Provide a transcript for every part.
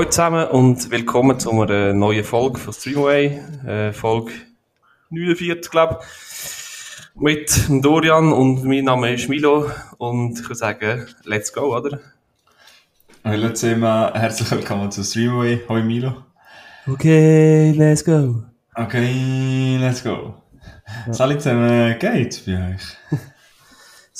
Hallo zusammen und willkommen zu einer neuen Folge von Streamaway, äh, Folge 49, glaube ich. Mit Dorian und mein Name ist Milo und ich würde sagen, let's go, oder? Hallo zusammen, herzlich willkommen zu Streamaway. Hallo Milo. Okay, let's go. Okay, let's go. Ja. Salut zusammen, geht's bei euch?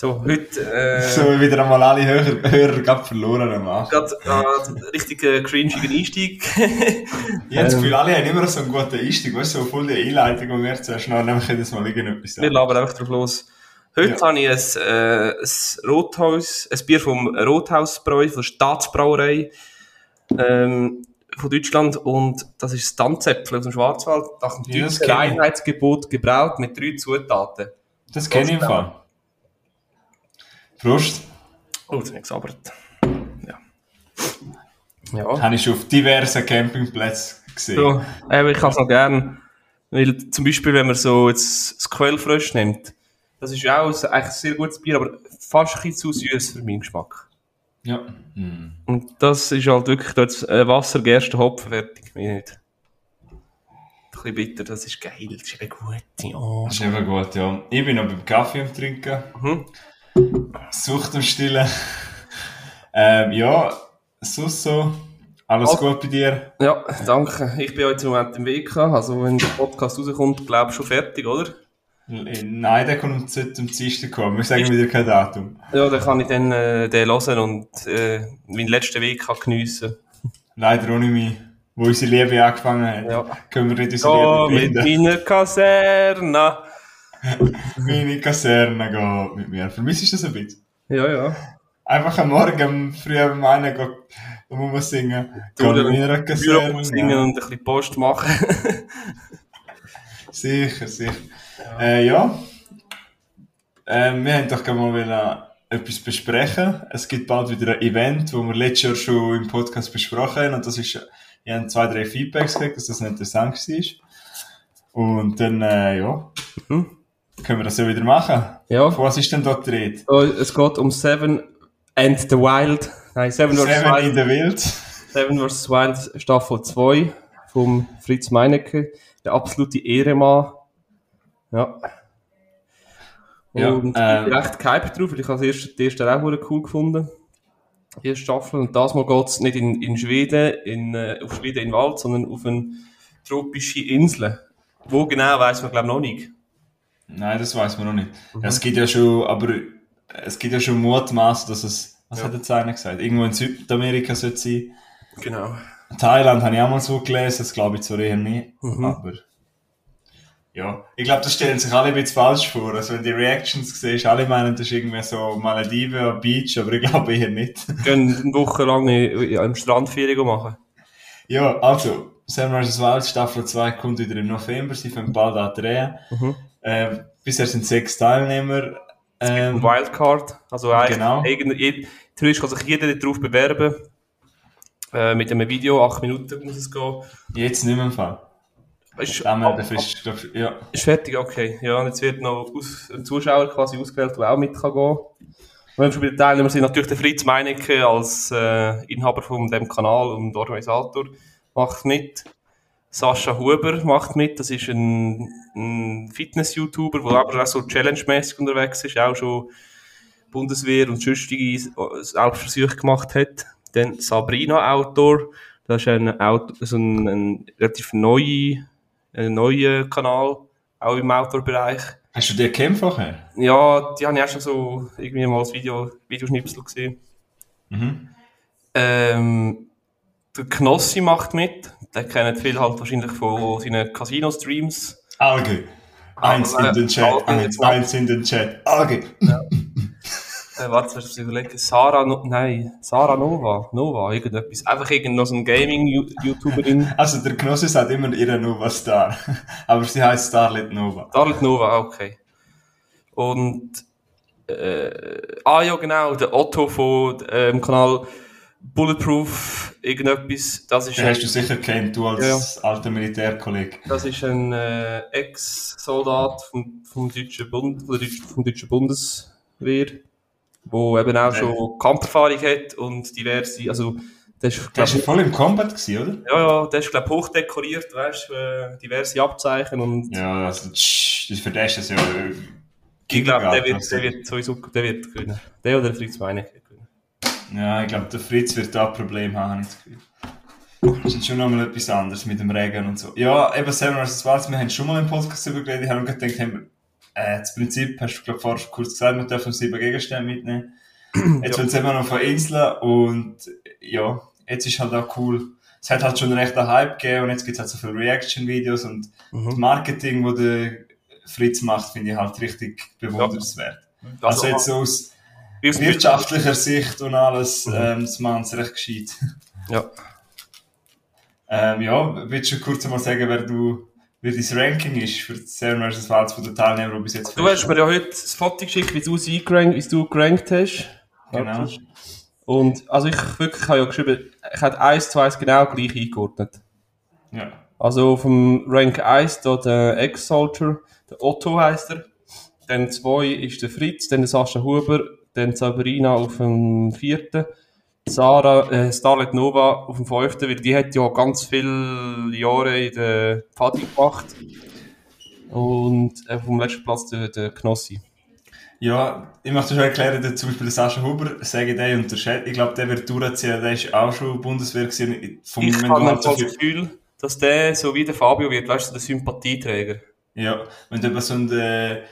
So, heute... Äh, so wieder einmal alle Hörer, Hörer gerade verloren am Gerade äh, richtig äh, cringigen Einstieg. ich habe das Gefühl, alle haben immer so einen guten Einstieg, weißt du, so voll die Einleitung und wir zuerst noch, können das mal irgendetwas sagen. Wir labern einfach drauf los. Heute ja. habe ich ein, äh, ein Rothaus, ein Bier vom Rothausbräu, von der Staatsbrauerei ähm, von Deutschland und das ist das Tanzäpfel aus dem Schwarzwald, nach dem ja, deutschen Einheitsgebot gebraut mit drei Zutaten. Das kenne ich im Fall. Prost. Oh, jetzt bin ich gesabbert. Ja. Ja. Habe ich schon auf diversen Campingplätzen gesehen. So, äh, ich kann es noch gerne. Weil zum Beispiel, wenn man so jetzt das Quellfrösch nimmt, das ist ja auch ein, eigentlich ein sehr gutes Bier, aber fast ein bisschen zu süß für meinen Geschmack. Ja. Mm. Und das ist halt wirklich dort äh, Wasser, Gerste, Hopfen, fertig. Mir nicht. Ein bisschen bitter, das ist geil, das ist eben gut. Ja. Das ist eben gut, ja. Ich bin noch beim Kaffee am Trinken. Mhm. Sucht und Stillen. ähm, ja, sonst so. Alles also, gut bei dir? Ja, danke. Ich bin heute im Moment im Weg. Also, wenn der Podcast rauskommt, glaube ich schon fertig, oder? Nein, der kommt zum Dienstag kommen. Wir sagen wieder kein Datum. Ja, dann kann ich dann äh, den hören und äh, meinen letzten Weg geniessen. Leider ohne mich. Wo unsere Liebe angefangen hat. Ja. Können wir nicht unsere oh, Liebe mit meiner Kaserne. Meine Kaserne geht mit mir. Vermisst du das ein bisschen? Ja, ja. Einfach am Morgen früh am einen gehen, da muss man singen. Gehen in meiner Kaserne. Singen und ein bisschen Post machen. sicher, sicher. Ja. Äh, ja. Äh, wir haben doch gerne mal etwas besprechen. Es gibt bald wieder ein Event, das wir letztes Jahr schon im Podcast besprochen haben. Und das ist, wir haben zwei, drei Feedbacks gekriegt, dass das interessant war. Und dann, äh, ja. Mhm. Können wir das ja wieder machen? Ja. was ist denn dort die Rede? Oh, es geht um Seven and the Wild. Nein, Seven, vs. Wild. in the Wild. Seven vs. Wild Staffel 2 vom Fritz Meinecke. Der absolute Ehremann. Ja. Und ja, ich bin recht gehypt drauf, weil ich habe erste, die erste auch cool gefunden. Die erste Staffel. Und das Mal geht es nicht in, in Schweden, in, äh, auf Schweden in Wald, sondern auf eine tropische Insel. Wo genau, weiß man glaube ich noch nicht. Nein, das weiß man noch nicht. Mhm. Es gibt ja schon, aber es gibt ja schon Mutmaß, dass es, was ja. hat jetzt einer gesagt? Irgendwo in Südamerika sollte es sein. Genau. Thailand habe ich auch mal so gelesen, das glaube ich zwar eher nicht, mhm. aber ja, ich glaube, das stellen sich alle ein bisschen falsch vor. Also wenn die Reactions siehst, alle meinen, das ist irgendwie so Malediven Beach, aber ich glaube eher nicht. Gehen eine Woche lang im Strandferien machen. Ja, also, Sam vs. Wild Staffel 2 kommt wieder im November, sie fangen bald an drehen. Mhm. Äh, bisher sind sechs Teilnehmer. Ähm, Wildcard. Also genau. theoretisch kann sich jeder darauf bewerben. Äh, mit einem Video, acht Minuten muss es gehen. Jetzt nicht mehr im Fall. Ist, ab, ab, ist, glaub, ja. ist fertig, okay. Ja, und jetzt wird noch aus, ein Zuschauer quasi ausgewählt, der auch mit kann gehen. Wenn wir schon bei den Teilnehmern sind, natürlich der Fritz Meinecke als äh, Inhaber von dem Kanal und Organisator macht mit. Sascha Huber macht mit, das ist ein, ein Fitness-YouTuber, der aber auch so challenge-mäßig unterwegs ist, auch schon Bundeswehr und sonstige Selbstversuche gemacht hat. Dann Sabrina Outdoor, das ist ein, Auto, also ein, ein relativ neuer, ein neuer Kanal, auch im Outdoor-Bereich. Hast du den gekannt vorher? Ja, die habe ich auch schon so irgendwie mal als Video, Videoschnipsel gesehen. Mhm. Ähm, der Knossi macht mit. Der kennt viel halt wahrscheinlich von seinen Casino-Streams. Alge. Eins in den Chat, eins, eins in den Chat. Alge. Ja. äh, warte, was ich überlegen? Sarah, no nein, Sarah Nova, Nova, irgendetwas. Einfach irgend so ein Gaming-YouTuberin. Also der Knossi sagt immer ihre Nova Star. Aber sie heißt Starlet Nova. Starlet Nova, okay. Und, äh, ah ja, genau, der Otto von dem ähm, Kanal Bulletproof, irgendetwas, das ist... Den hast du sicher kennt, du als ja. alter Militärkollege. Das ist ein äh, Ex-Soldat vom, vom, deutschen Bund, der vom deutschen Bundeswehr, wo eben auch schon Kampferfahrung hat und diverse, also Der ist, glaub, der voll im Combat gewesen, oder? Ja, ja, der ist, glaube ich, hochdekoriert, weißt du, äh, diverse Abzeichen und... Ja, also, tsch, für den ist das ja... Äh, ich glaube, der wird, der wird sowieso, der wird gewinnen. Der oder der Fritz meine ich gewinnen. Ja, ich glaube, der Fritz wird da ein Problem haben, habe ich das Gefühl. Das ist schon nochmal etwas anderes mit dem Regen und so. Ja, eben Seven vs. Wild, wir haben schon mal im Podcast darüber geredet, ich habe gedacht, haben wir, äh, das Prinzip, hast du, glaube vorher kurz gesagt, wir dürfen sieben Gegenstände mitnehmen. Jetzt ja. wird es immer noch von Inseln und, ja, jetzt ist halt auch cool. Es hat halt schon recht einen Hype gegeben und jetzt gibt es halt so viele Reaction-Videos und mhm. das Marketing, das der Fritz macht, finde ich halt richtig bewundernswert. Ja. Also, also, jetzt so aus wirtschaftlicher Sicht und alles, mhm. ähm, das machen sie recht gescheit. Ja. ähm, ja, willst du kurz mal sagen, wer du wie dein Ranking ist für die Seven vs. Wilds von den Teilnehmern, die bis jetzt Du hast mir ja heute das Foto geschickt, wie du sie gerankt, wie du gerankt hast. Genau. Und, also ich wirklich habe ja geschrieben, ich habe 1 2 genau gleich eingeordnet. Ja. Also vom Rank 1 da der Ex-Soldier, der Otto heisst er. Dann 2 ist der Fritz, dann der Sascha Huber, dann Sabrina auf dem vierten. Sarah, äh, Starlet Nova auf dem fünften, weil die hat ja ganz viele Jahre in der Pfadi gemacht. Und äh, vom letzten Platz der, der Knossi. Ja, ich möchte schon erklären, dass zum Beispiel der Sascha Huber, sage ich den unterschätzt. Ich glaube, der wird durchziehen, der ist auch schon Bundeswehr gewesen. Vom ich habe halt das Gefühl, dass der so wie der Fabio wird, weißt du, der Sympathieträger. Ja, wenn du eben so ein, äh,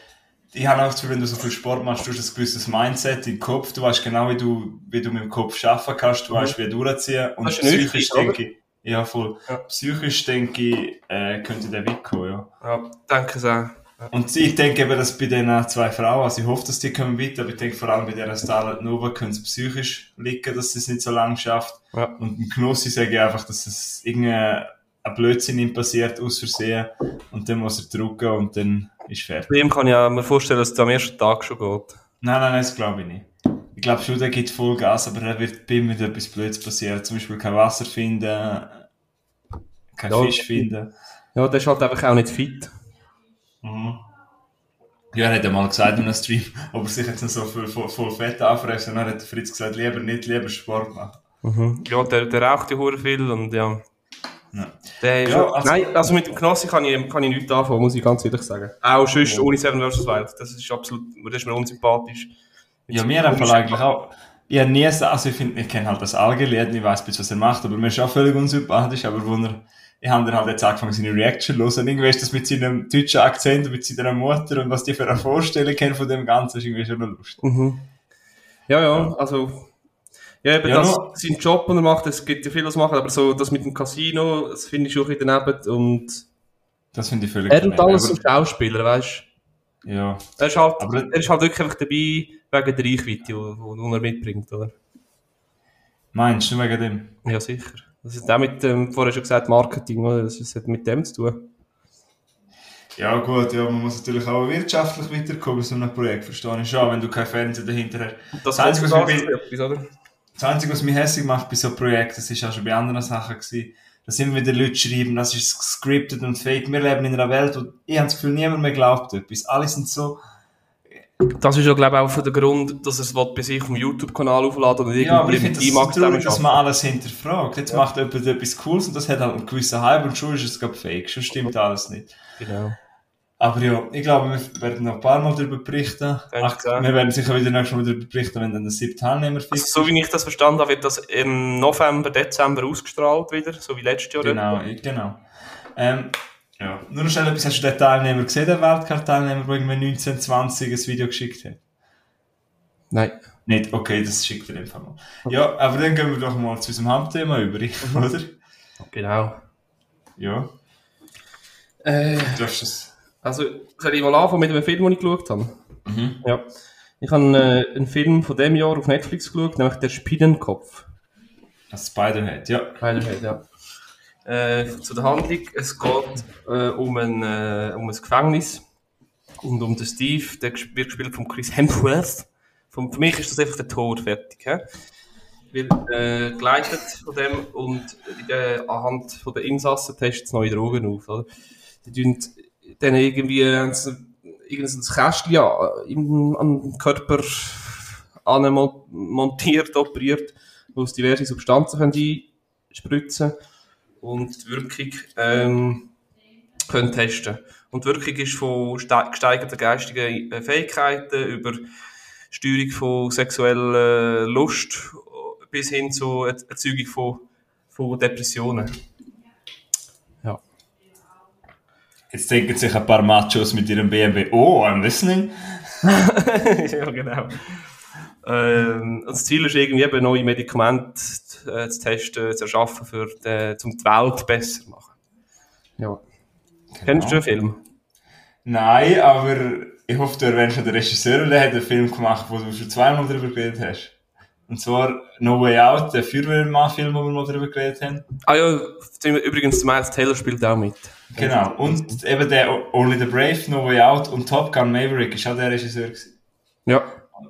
ich habe auch das Gefühl, wenn du so viel Sport machst, du hast ein gewisses Mindset im Kopf, du weißt genau, wie du, wie du mit dem Kopf arbeiten kannst, du mhm. weißt, wie durchziehen. Und psychisch denke ich, ja, voll. Ja. Psychisch denke ich, äh, könnte der wegkommen, ja. Ja, danke sehr. Und ich denke eben, dass bei den zwei Frauen, also ich hoffe, dass die kommen weiter, aber ich denke vor allem bei der Starlight Nova können es psychisch liegen, dass sie es nicht so lange schafft. Ja. Und im Knossi sage ich einfach, dass es irgendein Blödsinn ihm passiert, aus Versehen, und dann muss er drücken und dann ist fertig. Bei ihm kann ich mir vorstellen, dass es am ersten Tag schon geht. Nein, nein, nein, das glaube ich nicht. Ich glaube schon, der gibt voll Gas, aber er wird bei ihm mit etwas Blödes passieren. Zum Beispiel kein Wasser finden, kein ja, Fisch finden. Ja, der ist halt einfach auch nicht fit. Mhm. Ja, er hat ja mal gesagt in einem Stream, ob er sich jetzt noch so voll, voll, voll Fett anfressen. Dann hat Fritz gesagt, lieber nicht, lieber Sport machen. Mhm. Ja, der, der raucht ja hure viel und ja. Ja. Ja, also, nein, also mit dem Knossi kann ich, kann ich nichts anfangen, muss ich ganz ehrlich sagen. Auch sonst ja. ohne Seven vs. Wild. Das ist absolut, das ist mir unsympathisch. Ja, mir einfach eigentlich auch. Ich habe nie, also ich finde, ich kenne halt das Allgelied, ich weiß bis was er macht, aber mir ist auch völlig unsympathisch, aber wo er ich habe dann halt jetzt angefangen, seine Reaction zu hören. Irgendwie ist das mit seinem deutschen Akzent und mit seiner Mutter und was die für eine Vorstellung kennen von dem Ganzen, ist irgendwie schon noch lustig. Mhm. Ja, ja, also, ja, eben ja, das, no. sein Job, den er macht, es gibt ja viel, was machen, aber so, das mit dem Casino, das finde ich schon ein daneben und, das finde ich völlig Er und alles ein Schauspieler, weißt du? Ja. Er ist halt, aber, er ist halt wirklich einfach dabei, wegen der Reichweite, die, die er mitbringt, oder? Meinst du wegen dem? Ja, sicher. Das ist auch mit dem, vorher schon gesagt, Marketing, oder? Das hat mit dem zu tun. Ja, gut, ja, man muss natürlich auch wirtschaftlich weiterkommen, so ein Projekt, verstehe ich schon, wenn du kein Fernsehen dahinter hast. Das, das, Einzige, was etwas, oder? Das Einzige, was mich hässlich macht bei so Projekten, das ist auch schon bei anderen Sachen gewesen, dass immer wieder Leute schreiben, das ist scripted und fake. Wir leben in einer Welt, wo ich habe das Gefühl, niemand mehr glaubt etwas. Alle sind so, das ist ja, glaube ich, auch der Grund, dass es bei sich auf dem YouTube-Kanal aufladen und ja, aber ich finde das traurig, dass man alles hinterfragt. Jetzt ja. macht jemand etwas Cooles und das hat halt einen gewissen Hype und schon ist es gerade fake, schon stimmt alles nicht. Genau. Aber ja, ich glaube, wir werden noch ein paar Mal darüber berichten. Ach, wir werden sicher wieder nächstes Mal darüber berichten, wenn dann der siebte Teilnehmer fix also, So wie ich das verstanden habe, wird das im November, Dezember ausgestrahlt wieder, so wie letztes Jahr. Genau, genau. Ähm, ja. Nur noch schnell etwas, hast du den Teilnehmer gesehen, den Weltcup-Teilnehmer, der irgendwie 1920 ein Video geschickt hat? Nein. Nicht? Okay, das schickt er einfach mal. Okay. Ja, aber dann gehen wir doch mal zu unserem Hauptthema über, mhm. oder? Genau. Ja. Äh, du hast es. Also, soll ich mal anfangen mit einem Film, den ich geschaut habe? Mhm. Ja. Ich habe äh, einen Film von dem Jahr auf Netflix geschaut, nämlich Der Spinnenkopf. Das Spiderhead, ja. Spiderhead, ja. Äh, zu der Handlung. Es geht äh, um, ein, äh, um ein Gefängnis und um den Steve, der wird gespielt von Chris Hemsworth. Von, für mich ist das einfach der Tod fertig. He? Wird äh, geleitet von dem und der, anhand von der Insassen testet neue Drogen auf. Oder? Die tun dann irgendwie irgendein Kästchen an, am Körper montiert, operiert wo es diverse Substanzen können einspritzen und die Wirkung ähm, können testen. Und die Wirkung ist von gesteigerten geistigen äh, Fähigkeiten über Steuerung von sexueller Lust bis hin zur Erzeugung von, von Depressionen. Ja. Jetzt denken sich ein paar Machos mit ihrem BMW, oh, I'm listening. ja, genau. Ähm, das Ziel ist irgendwie eben neue Medikamente äh, zu testen, zu erschaffen, für die, um die Welt besser zu machen. Ja. Genau. Kennst du den Film? Nein, aber ich hoffe, du erwähnst schon den Regisseur, der hat einen Film gemacht, wo du schon zweimal darüber geredet hast. Und zwar No Way Out, der Feuerwehrmann-Film, wo wir mal darüber geredet haben. Ah ja, übrigens, Miles Taylor spielt auch mit. Genau, und eben der Only the Brave, No Way Out und Top Gun Maverick ist auch der Regisseur gewesen. Ja.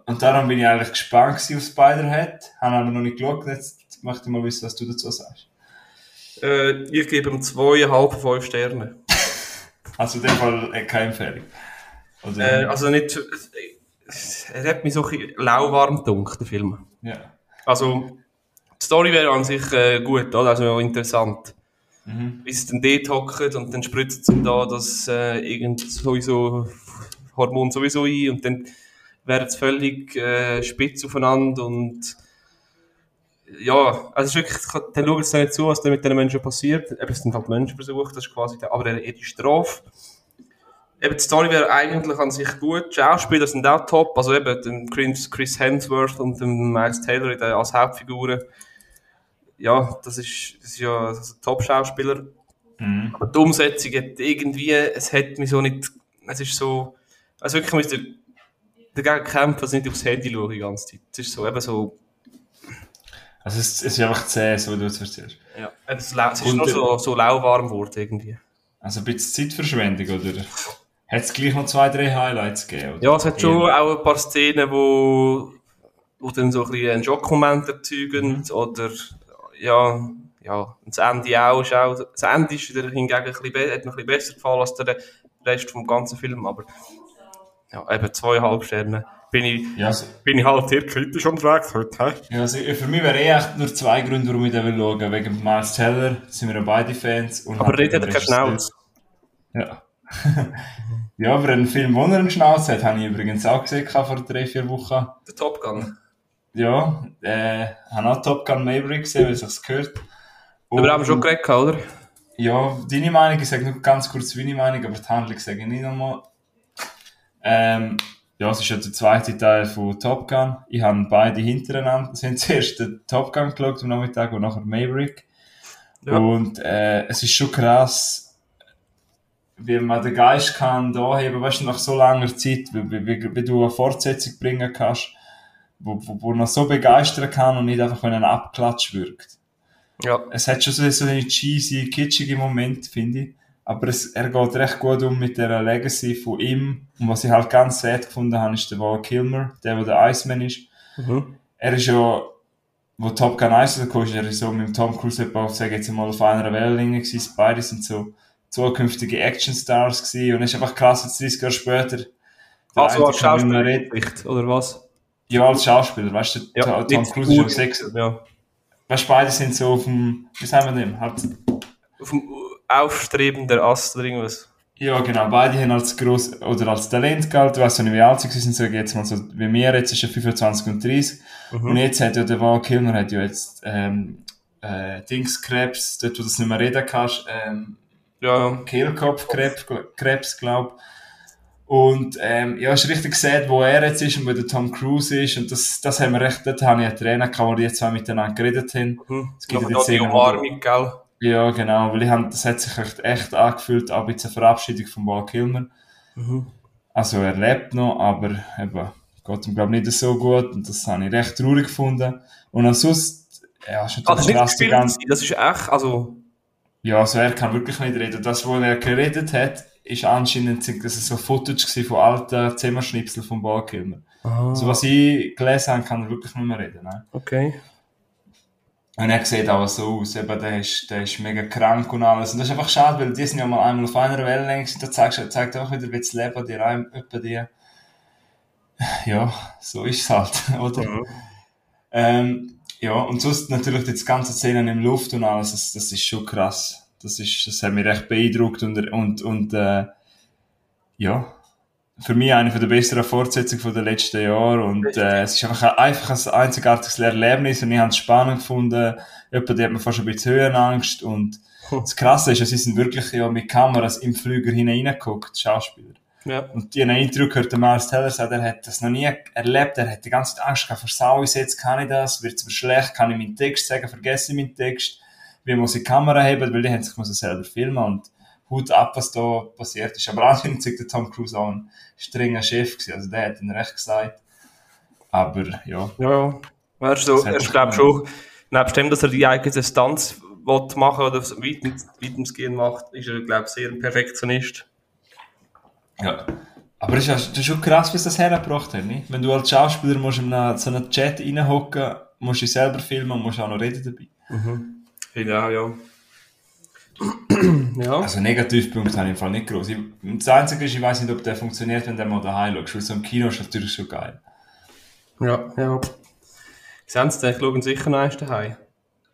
Und darum bin ich eigentlich gespannt auf Spider-Head, habe aber noch nicht geschaut, jetzt möchte ich mal wissen, was du dazu sagst. Äh, ich gebe ihm zweieinhalb, fünf Sterne. also in dem Fall äh, keine Empfehlung. Äh, also nicht, er hat mich so ein lauwarm gedunkt, der Film. Ja. Also, die Story wäre an sich äh, gut, oder? also interessant. Mhm. Bis dann dort hockt und dann spritzt es da das äh, irgend sowieso Hormon sowieso ein und dann wäre es völlig äh, spitz aufeinander und ja, also es ist wirklich, dann schaut es nicht zu, was da mit den Menschen passiert. Eben, es sind halt Menschenversuche, das ist quasi der, aber eher die Strafe. Eben, die Story wäre eigentlich an sich gut. Die Schauspieler sind auch top. Also eben, Chris, Chris Hemsworth und Miles Taylor als Hauptfiguren. Ja, das ist, das ist ja das ist Top-Schauspieler. Mhm. Aber die Umsetzung hat irgendwie, es hat mich so nicht, es ist so, also wirklich müsste dagegen kämpfen, also nicht aufs Handy schauen die ganze Zeit. Es ist so, eben so, also es, es ist einfach zäh, so wie du es verstehst. Ja, es, es ist nur so, so lauwarm geworden irgendwie. Also ein bisschen Zeitverschwendung, oder? Hat es gleich noch zwei, drei Highlights gegeben? Oder? Ja, es hat schon auch ein paar Szenen, wo, wo dann so ein bisschen einen Schockmoment erzeugen, mhm. oder, ja, ja, das Ende auch, ist auch, das Ende ist wieder hingegen ein bisschen, hat noch ein bisschen besser gefallen als der Rest vom ganzen Film, aber, ja, eben zweieinhalb Sterne. Bin ich, ja, also, bin ich halt hier kritisch unterwegs heute, he? Ja, also für mich wäre eh echt nur zwei Gründe, warum ich den will schauen. Wegen Miles Teller sind wir ja beide Fans. Und aber redet er keine Schnauze. Ja. ja, aber einen Film, wo er einen Schnauz hat, habe ich übrigens auch gesehen vor drei, vier Wochen. Der Top Gun. Ja, äh, habe auch Top Gun Maverick gesehen, weil es sich gehört. Und, aber haben wir schon geredet, oder? Ja, deine Meinung, ich sage nur ganz kurz meine Meinung, aber die Handlung sage ich nicht nochmal. Ähm, ja, es ist ja der zweite Teil von Top Gun. Ich habe beide hintereinander. Es haben zuerst den Top Gun geschaut am Nachmittag und nachher Maverick. Ja. Und äh, es ist schon krass, wie man den Geist kann da heben, weißt du, nach so langer Zeit, wie, wie, wie du eine Fortsetzung bringen kannst, wo, wo, wo noch so begeistern kann und nicht einfach, wenn ein Abklatsch wirkt. Ja. Es hat schon so, so einen cheesy, kitschige Moment, finde ich. Aber es, er geht recht gut um mit der Legacy von ihm. Und was ich halt ganz sad gefunden habe, ist der Val Kilmer, der, der der Iceman ist. Mhm. Er ist ja, wo Top Gun 1 kam, ist er so mit Tom Cruise auf, sag jetzt mal, auf einer Wellenlinie gewesen. Beide sind so zukünftige Actionstars gewesen. Und es ist einfach krass, jetzt 30 Jahre später. Also als Schauspieler, oder was? Ja, als Schauspieler, weißt du, ja, Tom Cruise ist schon sechs. Ja. Weißt du, beide sind so auf dem, wie sagen wir dem? Halt, auf dem aufstrebender Ast oder irgendwas. Ja, genau. Beide haben als gross, oder als Talent gehalten. Du weißt nicht, wie alt sie sind, sage jetzt mal so, wie mir jetzt ist er 25 und 30. Mhm. Und jetzt hat ja der Val Kilmer hat ja jetzt, ähm, äh, Dingskrebs, dort, wo du das nicht mehr reden kannst, ähm, ja. Kehlkopfkrebs, Krebs, glaub. Und, ähm, ja, ist richtig gesehen, wo er jetzt ist und wo der Tom Cruise ist. Und das, das haben wir recht, dort habe ich einen Trainer gehabt, wo die jetzt zwei miteinander geredet haben. Mhm. Es gibt ja die Szene, Umarmung, gell? Ja, genau, weil ich hab, das hat sich echt, echt angefühlt, auch jetzt eine Verabschiedung von Val Kilmer. Mhm. Also er lebt noch, aber eben, geht ihm glaube nicht so gut und das habe ich recht traurig gefunden. Und ansonsten, ja, schon ah, das, krass, die ganze... das ist echt, also... Ja, also er kann wirklich nicht reden. Das, wo er geredet hat, ist anscheinend das ist so Footage von alten Zimmerschnipseln von Val Kilmer. Ah. Also was ich gelesen habe, kann er wirklich nicht mehr reden. Ne? Okay. Und er sieht auch so aus, eben, der ist, der ist mega krank und alles. Und das ist einfach schade, weil die sind ja mal einmal auf einer Wellenlänge gewesen, da zeigt, zeigt auch wieder, wie das Leben dir etwa die. Ja, so ist es halt, oder? Mhm. Ähm, ja, und sonst natürlich die ganze Szene im Luft und alles, das, das ist schon krass. Das ist, das hat mich recht beeindruckt und, und, und, äh, ja, für mich eine der besseren Fortsetzungen der letzten Jahre und äh, es ist einfach, einfach ein einzigartiges Erlebnis und ich habe es spannend gefunden. Jemand, hat mir fast ein bisschen Höhenangst und das Krasse ist, sie sind wirklich ja mit Kameras im Flüger hineingeguckt, Schauspieler. Ja. Und in einem Interview gehört der Miles Teller sagt, er hat das noch nie erlebt, er hat die ganze Zeit Angst gehabt, versau ich jetzt, kann ich das, wird es mir schlecht, kann ich meinen Text sagen, vergesse ich meinen Text, wie muss ich die Kamera haben, weil die haben sich selber filmen und Hut ab, was da passiert ist. Aber anscheinend sagt der Tom Cruise auch ein strenger Chef gewesen, also der hat ihn recht gesagt. Aber, ja. Ja, ja. So, er ist glaube schon, nebst dem, dass er die eigene Stunts machen oder weitensgehend macht, ist er, glaube ich, sehr ein Perfektionist. Ja. Aber es ist, das ist schon krass, wie das hergebracht hat, nicht? Wenn du als Schauspieler musst in so einen Chat reinhocken, musst du dich selber filmen und musst auch noch reden dabei. Mhm. Ja, ja. ja. Also Negativpunkte habe ich im Fall nicht groß. Das Einzige ist, ich weiß nicht, ob der funktioniert, wenn der mal daheim schaust, weil so im Kino ist natürlich schon geil. Ja, ja. Sehen Sie, ich schaue sicher noch eins daheim.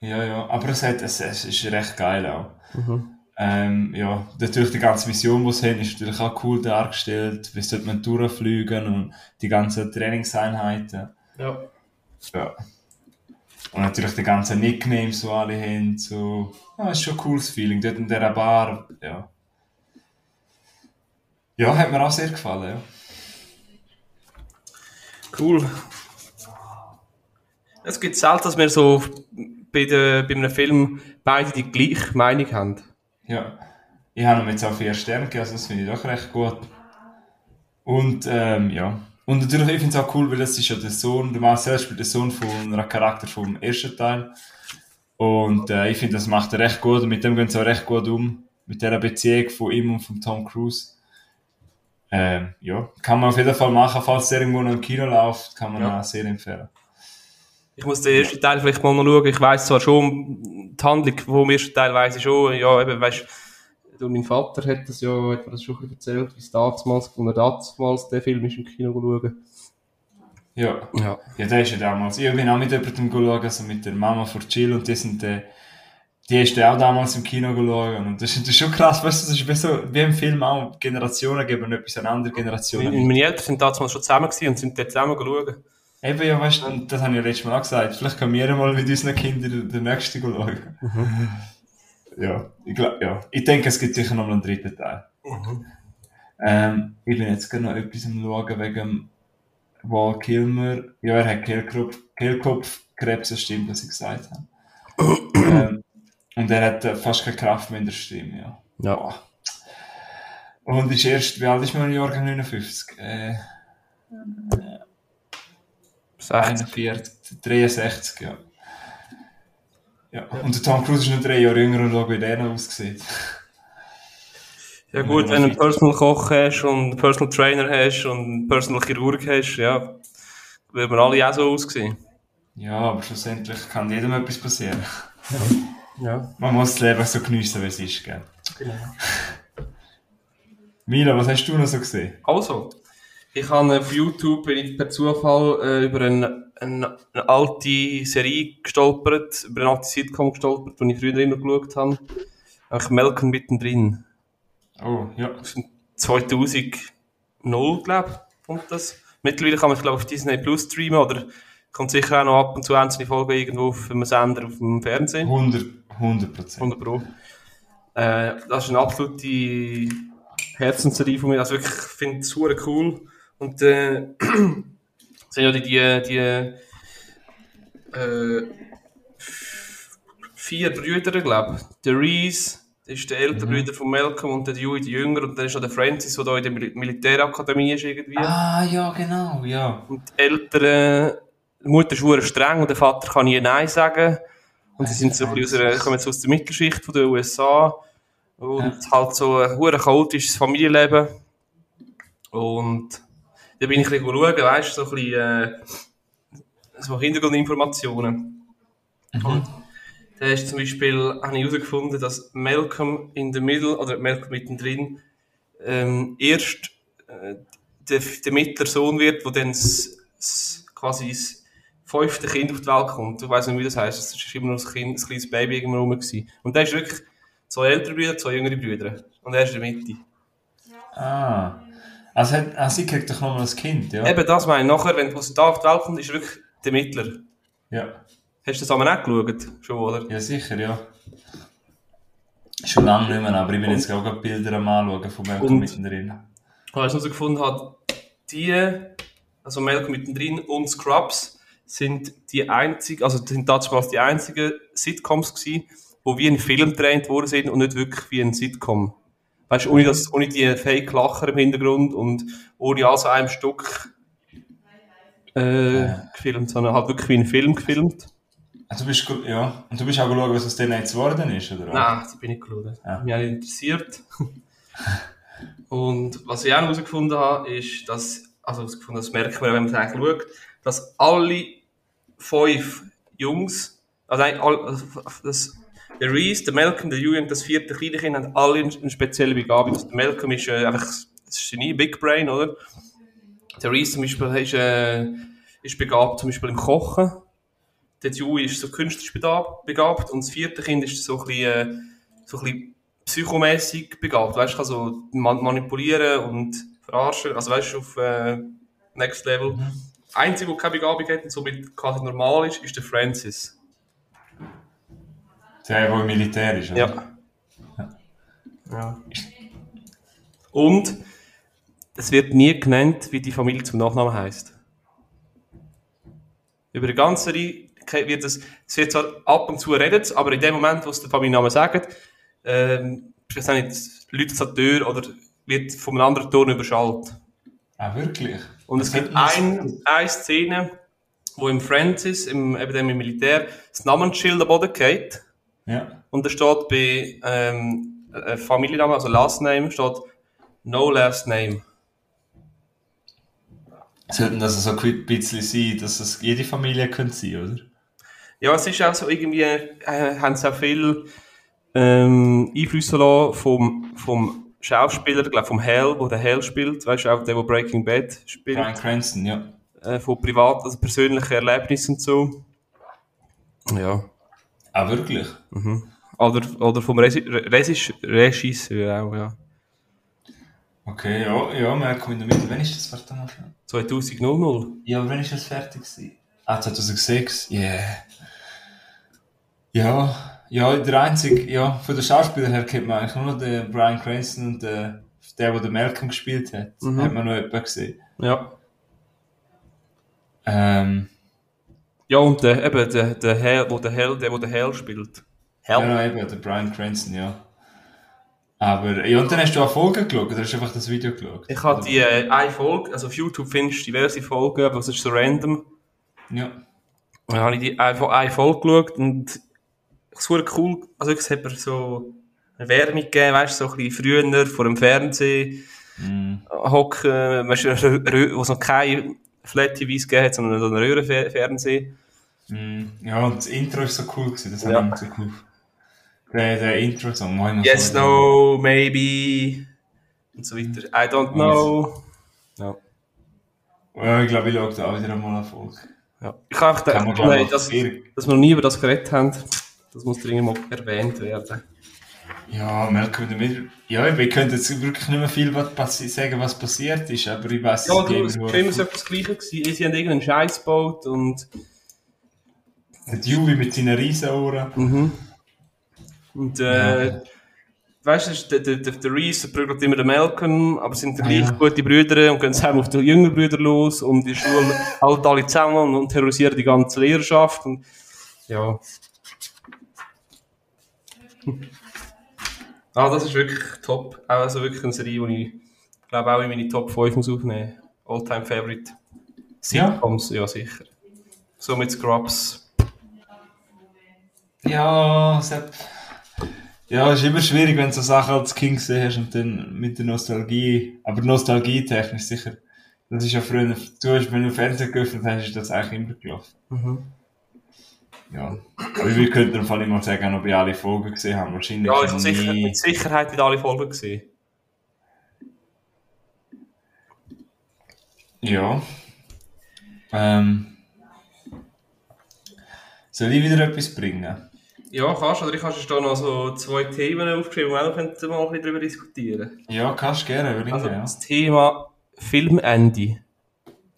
Ja, ja, aber es, hat, es, es ist recht geil auch. Mhm. Ähm, ja, natürlich die ganze Mission, die sie haben, ist natürlich auch cool dargestellt. Wie sollte man durchfliegen und die ganzen Trainingseinheiten. Ja. Ja. Und natürlich die ganzen Nicknames, die alle haben. So, ja, ist schon ein cooles Feeling. Dort in dieser Bar, ja. Ja, hat mir auch sehr gefallen, ja. Cool. Es gibt selten, dass wir so bei, der, bei einem Film beide die gleiche Meinung haben. Ja. Ich habe ihm jetzt auch vier Sterne gegeben, also das finde ich doch recht gut. Und, ähm, ja. Und natürlich, ich finde es auch cool, weil das ist ja der Sohn, der Marcel spielt der Sohn von einem Charakter vom ersten Teil. Und äh, ich finde, das macht er recht gut und mit dem gehen sie auch recht gut um. Mit dieser Beziehung von ihm und von Tom Cruise. Ähm, ja, kann man auf jeden Fall machen, falls der irgendwo noch im Kino läuft, kann man ja. auch sehr empfehlen. Ich muss den ersten Teil vielleicht mal noch schauen. Ich weiss zwar schon, die Handlung vom ersten Teil weiss ich schon, ja, eben, weißt du, mein Vater hat das ja, hat mir das schon erzählt, wie es damals, als er damals den Film ist im Kino schauen. Ja. ja. Ja, der ist ja damals. Ich bin auch mit jemandem geschaut, also mit der Mama von Chill und die sind, äh, die ist auch damals im Kino geschaut. Und das ist, das ist schon krass, weißt du, das ist wie, so, wie im Film auch, Generationen geben etwas an andere Generationen. Meine Eltern sind damals schon zusammen gewesen und sind dort zusammen geschaut. Eben, ja, weißt du, das habe ich ja letztes Mal auch gesagt. Vielleicht können wir mal mit unseren Kindern den nächsten schauen. Mhm. Ja, ich glaube, ja. Ich denke, es gibt sicher noch einen dritten Teil. Mhm. Ähm, ich bin jetzt gerade noch etwas am schauen wegen Wall Kilmer. Ja, er hat Kehlkopf, Kehlkopfkrebs, das stimmt, was ich gesagt habe. ähm, und er hat äh, fast keine Kraft mehr in der Stimme, ja. Ja. Und ist erst, wie alt ist man im Jahr 59? Äh, 41, 63, ja. ja. Und der Tom Cruise ist noch drei Jahre jünger und schau, wie der noch aussieht. Ja gut, wenn du einen Personal Koch hast und einen Personal Trainer hast und einen Personal Chirurg hast, ja, würden wir alle auch so aussehen. Ja, aber schlussendlich kann jedem etwas passieren. Ja. ja. Man muss das Leben so geniessen, wie es ist, gell? Genau. Mila, was hast du noch so gesehen? Also, ich habe auf YouTube bin ich per Zufall äh, über eine, eine, eine, alte Serie gestolpert, über eine alte Sitcom gestolpert, die ich früher immer geschaut habe. Auch Melken mittendrin. Oh, ja. 2000 glaube ich, kommt das. Mittlerweile kann man es, glaube ich, auf Disney Plus streamen oder kommt sicher auch noch ab und zu einzelne Folgen irgendwo auf einem Sender auf dem Fernsehen. 100, 100 Prozent. 100 Pro. Äh, das ist eine absolute Herzensserie von mir. Also wirklich, ich finde es super cool. Und äh, sind ja die, die, äh, vier Brüder, glaube ich. Der Reese, das ist der ältere mhm. Bruder von Malcolm und der Dewey, der Jünger. Und dann ist noch der Francis, der da in der Mil Militärakademie ist irgendwie. Ah, ja, genau, ja. Und die Eltern, die Mutter ist streng und der Vater kann nie Nein sagen. Und sie sind so ein bisschen aus, kommen jetzt aus der Mittelschicht von den USA. Und ja. halt so ein chaotisches Familienleben. Und da bin ich ein bisschen schauen, weißt du, so ein bisschen, äh, so Hintergrundinformationen. Mhm. Da ist zum Beispiel, habe ich herausgefunden, dass Malcolm in the Middle, oder Malcolm mittendrin, ähm, erst äh, der, der mittlere Sohn wird, der dann s, s, quasi fünfte Kind auf die Welt kommt. Ich weiß nicht, wie das heisst. Es war immer noch ein, kind, ein kleines Baby irgendwo rum. Gewesen. Und der ist wirklich zwei ältere Brüder, zwei jüngere Brüder. Und er ist in der Mitte. Ah. Also, hat, also sie kriegt doch nochmal ein Kind, ja? Eben, das meine ich. Nachher, wenn sie da auf die Welt kommt, ist wirklich der Mittler. Ja. Hast du das einmal nicht geschaut? Schon, oder? Ja, sicher, ja. Schon lange nicht mehr, aber ich bin jetzt auch Bilder am anschauen von Malcolm mittendrin. Was ich noch so gefunden habe, die, also Malcolm mittendrin und Scrubs, sind die einzigen, also sind damals die einzigen Sitcoms gewesen, wo wie ein Film gedreht worden sind und nicht wirklich wie ein Sitcom. Weißt du, ohne, das, ohne die Fake-Lacher im Hintergrund und ohne also einem Stück äh, gefilmt, sondern halt wirklich wie ein Film gefilmt. Also du bist, ja, und du bist auch geschaut, was aus denen jetzt geworden ist, oder? Nein, das bin ich geschaut. Ja. Mich nicht interessiert. und was ich auch herausgefunden habe, ist, dass, also herausgefunden, das merkt man, wenn man es schaut, dass alle fünf Jungs, also, also das, der Reese, der Malcolm, der Julian, das vierte kleine Kind, haben alle eine spezielle Begabung. Also der Malcolm ist äh, einfach das Genie, Big Brain, oder? Der Reese zum Beispiel ist, äh, ist begabt zum Beispiel im Kochen. Der Dewey ist so künstlerisch begabt und das vierte Kind ist so ein bisschen, äh, so ein bisschen psychomässig begabt. Weißt du, kann so manipulieren und verarschen. Also weißt du, auf äh, Next Level. Mhm. Einzige, der keine Begabung hat und somit quasi normal ist, ist der Francis. Der, der Militär ist, oder? Ja. ja. Und es wird nie genannt, wie die Familie zum Nachnamen heißt. Über die ganze Reihe wird es, es wird zwar ab und zu redet, aber in dem Moment, wo es der Familiennamen sagt, ähm, ich nicht, an die Tür oder wird von einem anderen Ton überschaltet. Ah, wirklich? Und es gibt ein, eine Szene, wo im Francis, im, eben dem im Militär, das Namensschild am Boden geht. Ja. Und da steht bei ähm, Familienname, also Last Name, steht No Last Name. Sollten das so ein bisschen sein, dass es jede Familie könnte sein, oder? Ja, es ist auch so, irgendwie äh, haben auch viel ähm, Einflüsse vom, vom Schauspieler, glaube vom Hell, wo der Hell spielt, weißt du, auch der, der Breaking Bad spielt. Brian Cranston, ja. Äh, von privat, also persönlichen Erlebnissen und so. Ja. Ah, wirklich? Mhm. Oder, oder vom Regisseur auch, ja. Okay, ja, ja, merke in der Mitte. Wann ist das fertig? 2000. Ja, aber wann ist das fertig gewesen? Ah, 2006? Yeah. Ja, ja, der einzige, ja, von den Schauspielern her kennt man eigentlich nur den Brian Cranston und den, der, der den Malcolm gespielt hat. Mhm. Hat man noch jemanden gesehen. Ja. Ähm, ja, und der, eben, der, der Hell, wo der Hell, der, wo der Hell spielt. Hell? Ja, eben, der Brian Cranston, ja. Aber, ja, und dann hast du auch Folgen geschaut, oder hast du einfach das Video geschaut? Ich habe die, äh, eine Folge, also auf YouTube findest du diverse Folgen, aber es ist so random. Ja. Dann habe ich die einfach eine Folge geschaut und es war cool, also es hat mir so eine Wärme gegeben, weißt du, so ein bisschen früher vor dem Fernsehen mm. hocken, weißt du, wo es noch keine Flat TVs gegeben hat, sondern so ein Röhrenfernsehen. Mm. Ja, und das Intro ist so cool gewesen, das ja. hat so cool. Der, der Intro-Song, moin Yes, so no, maybe, und so weiter. I don't know. Ja. ja ich glaube, ich schaue da auch wieder einmal eine Folge. Ja. Ich habe gedacht, nein, dass, dass wir noch nie über das geredet haben. Das muss dringend mal erwähnt werden. Ja, Malcolm the Ja, wir können jetzt wirklich nicht mehr viel was sagen, was passiert ist, aber ich weiß ja, nicht. Ja, es war immer so das Gleiche. Gewesen. Sie haben irgendeinen Scheiß gebaut und. Der Juvi mit seinen Riesenohren. Mhm. Und, äh, ja. weißt du, der, der, der Reese prügelt immer den Malcolm, aber sind gleich ja. gute Brüder und gehen zusammen auf die jüngeren Brüder los und in der Schule halt alle zusammen und terrorisieren die ganze Lehrerschaft. Und, ja. ah, das ist wirklich top. Also wirklich eine Serie, die ich glaube auch in meine Top 5 muss aufnehmen. All-time Favorite. Sitcoms, ja. ja sicher. So mit Scrubs. Ja, Sepp. Ja, es ist immer schwierig, wenn du so Sachen als Kind gesehen hast und dann mit der Nostalgie, aber nostalgietechnisch sicher. Das ist ja früher, du hast, wenn du Fernsehen geöffnet hast, ist das eigentlich immer gelaufen. Mhm. Ja. Aber wir könnten im Fall mal sagen, ob ich alle Folgen gesehen habe. Wahrscheinlich ja, ich habe sicher, mit Sicherheit nicht alle Folgen gesehen. Ja. Ähm. Soll ich wieder etwas bringen? Ja, kannst du. Oder ich habe da noch so zwei Themen aufgeschrieben, wo wir auch mal ein bisschen darüber diskutieren Ja, kannst du gerne. Bringen, also, ja. Das Thema Filmende.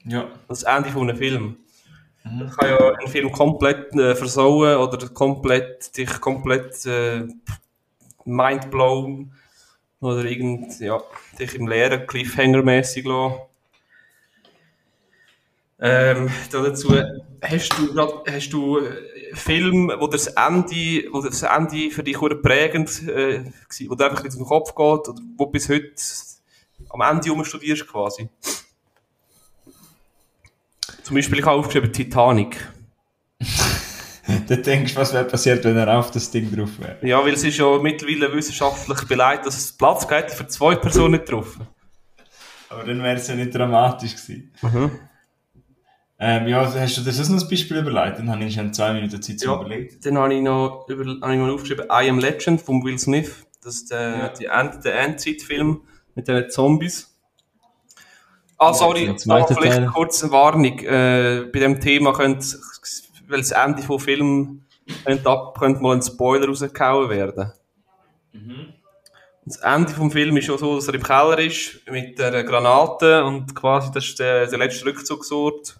Ja. Das Ende von einem Film. Mhm. Das kann ja einen Film komplett äh, versauen oder komplett, dich komplett äh, mindblown oder irgend, ja, dich im leeren Cliffhanger-mäßig lassen. Ähm, dazu hast du, hast du Film, wo das Ende, wo das Ende für dich prägend äh, war, wo du einfach in den Kopf geht oder wo bis heute am Ende umstudierst quasi? Zum Beispiel, ich habe aufgeschrieben Titanic. du denkst, was wäre passiert, wenn er auf das Ding drauf wäre? Ja, weil es ist ja mittlerweile wissenschaftlich beleidigt, dass es Platz gibt für zwei Personen drauf. Aber dann wäre es ja nicht dramatisch gewesen. Mhm. Ähm, ja, hast du dir das noch ein Beispiel überlegt? Dann habe ich schon zwei Minuten Zeit zu ja, überlegen. Dann habe ich noch, über, habe ich noch aufgeschrieben I Am Legend von Will Smith. Das ist der, ja. die End, der Endzeit-Film mit den Zombies. Ah, sorry, ah, vielleicht eine Warnung. Äh, bei dem Thema könnte, weil das Ende vom Film könnte, ab, könnte mal ein Spoiler rausgehauen werden. Mhm. Das Ende vom Film ist auch so, dass er im Keller ist mit der Granate und quasi das ist der, der letzte Rückzugsort.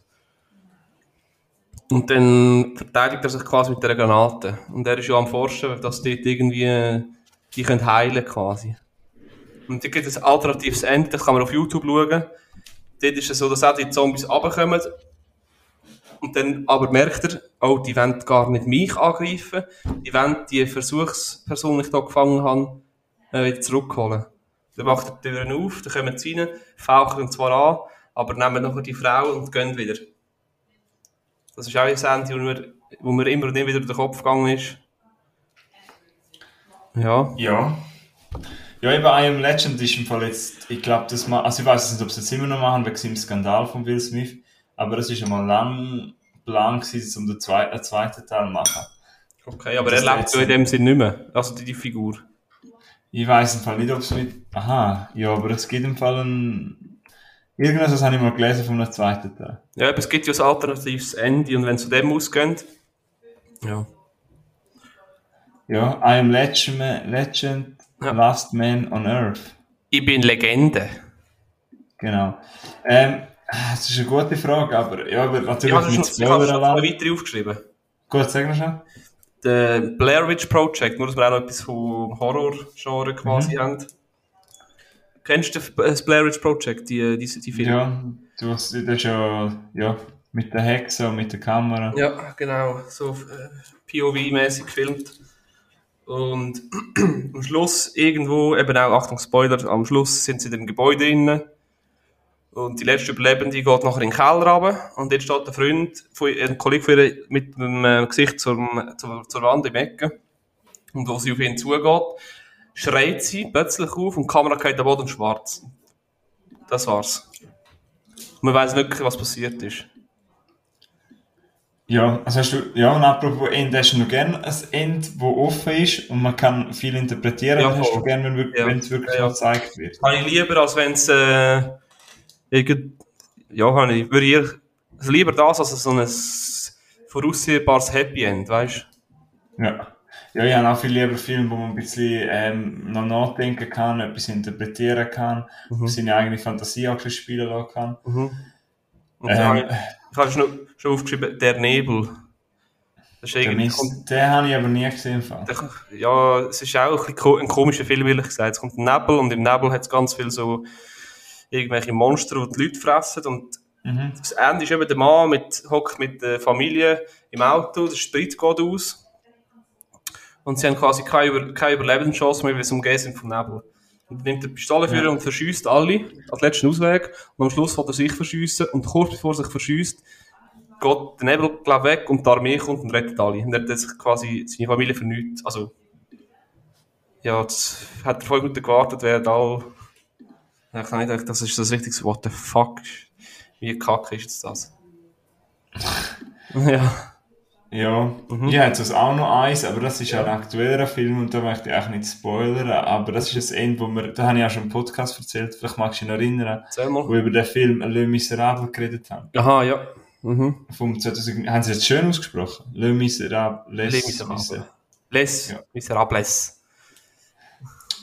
Und dann verteidigt er sich quasi mit der Granate. Und er ist ja am Forschen, dass dort irgendwie die können heilen quasi. Und da gibt es ein alternatives Ende, das kann man auf YouTube schauen. Dort ist es so, dass auch die Zombies runterkommen. Und dann aber merkt er, oh, die wollen gar nicht mich angreifen. Die wollen die Versuchsperson, die ich hier gefangen habe, äh, wieder zurückholen. Dann macht er die Türen auf, dann kommen sie rein, fauchen zwar an, aber nehmen nachher die Frau und gehen wieder. Das ist auch ein Ende, wo mir, wo mir immer und immer wieder durch den Kopf gegangen ist. Ja. Ja. Ja, eben I Am Legend ist im Fall jetzt, ich glaube, das mal, also ich weiß nicht, ob sie es immer noch machen, wegen dem Skandal von Will Smith, aber es ist einmal lang Plan gewesen, um den zweiten, den zweiten Teil zu machen. Okay, aber er lebt so in dem Sinn nicht mehr, also die, die Figur. Ich weiß im Fall nicht, ob es mit, aha, ja, aber es gibt im Fall ein, Irgendwas das habe ich mal gelesen von einem zweiten Teil. Ja, aber es gibt ja ein alternatives Ende und wenn es zu dem ausgeht, ja. Ja, I am Legend, Legend ja. Last Man on Earth. Ich bin Legende. Genau. Ähm, das ist eine gute Frage, aber ja, aber natürlich ja, mit Spoiler Ich habe weiter aufgeschrieben. Gut, sag mal schon. Der Blair Witch Project, nur dass wir auch noch etwas vom Horror-Genre quasi mhm. haben. Kennst du das Blair Witch Project, die, die, die Filme? Ja, du hast das ist ja, ja mit der Hexe und mit der Kamera. Ja, genau, so äh, POV-mäßig gefilmt. Und am Schluss irgendwo, eben auch, Achtung Spoiler, am Schluss sind sie in dem Gebäude drin. Und die letzte Überlebende geht nachher in den Keller runter. Und jetzt steht ein Freund, ein Kollege von ihr mit dem äh, Gesicht zum, zur, zur Wand im Ecke. Und wo sie auf ihn zugeht, schreit sie plötzlich auf und die Kamera geht am Boden schwarz. Das war's. man weiß nicht, was passiert ist. Ja, also hast du, ja, und apropos Ende, hast du noch gerne ein Ende, das offen ist und man kann viel interpretieren, ja, hast du gerne, wenn, wirklich, ja. es wirklich ja, gezeigt wird? Habe ich lieber, als wenn es, äh, irgend, ja, habe ich, würde ich, lieber das, als so ein voraussehbares Happy End, weißt du? Ja. Ja, ich habe auch viel lieber Filme, wo man ein bisschen ähm, noch nachdenken kann, etwas interpretieren kann, mhm. seine eigene Fantasie auch ein bisschen spielen lassen kann. Mhm. Ähm, ich habe schon, schon aufgeschrieben, Der Nebel. Das ist irgendwie, den, den habe ich aber nie gesehen. Der, ja, es ist auch ein, ein komischer Film, ehrlich gesagt. Es kommt ein Nebel und im Nebel hat es ganz viel so irgendwelche Monster, die die Leute fressen und mhm. das Ende ist eben der Mann mit, hockt mit der Familie im Auto, der Sprit geht aus und sie haben quasi keine, Über keine Überlebenschance mehr, weil sie umgeben sind vom Nebel. Und nimmt die Pistole ja. und verschießt alle als letzten Ausweg und am Schluss wird er sich verschiessen und kurz bevor er sich verschießt, geht der Nebel glaub, weg und die Armee kommt und rettet alle. Und er hat sich quasi seine Familie vernünftig. Also, ja, das hat er voll gut gewartet, wer all. Ich kann nicht gedacht, das ist das Richtige. What the fuck? Wie kacke ist das? ja. Ja, mhm. ich hätte es auch noch eins, aber das ist ja ein aktueller Film und da möchte ich auch nicht spoilern, aber das ist ein Ende, wo wir, da habe ich auch schon im Podcast erzählt, vielleicht magst du dich noch erinnern, wo wir über den Film Le Miserable geredet haben. Aha, ja. Mhm. Vom 2000, haben sie jetzt schön ausgesprochen? Le Miserable. Les, Les Miserables. Les ja. Miserables.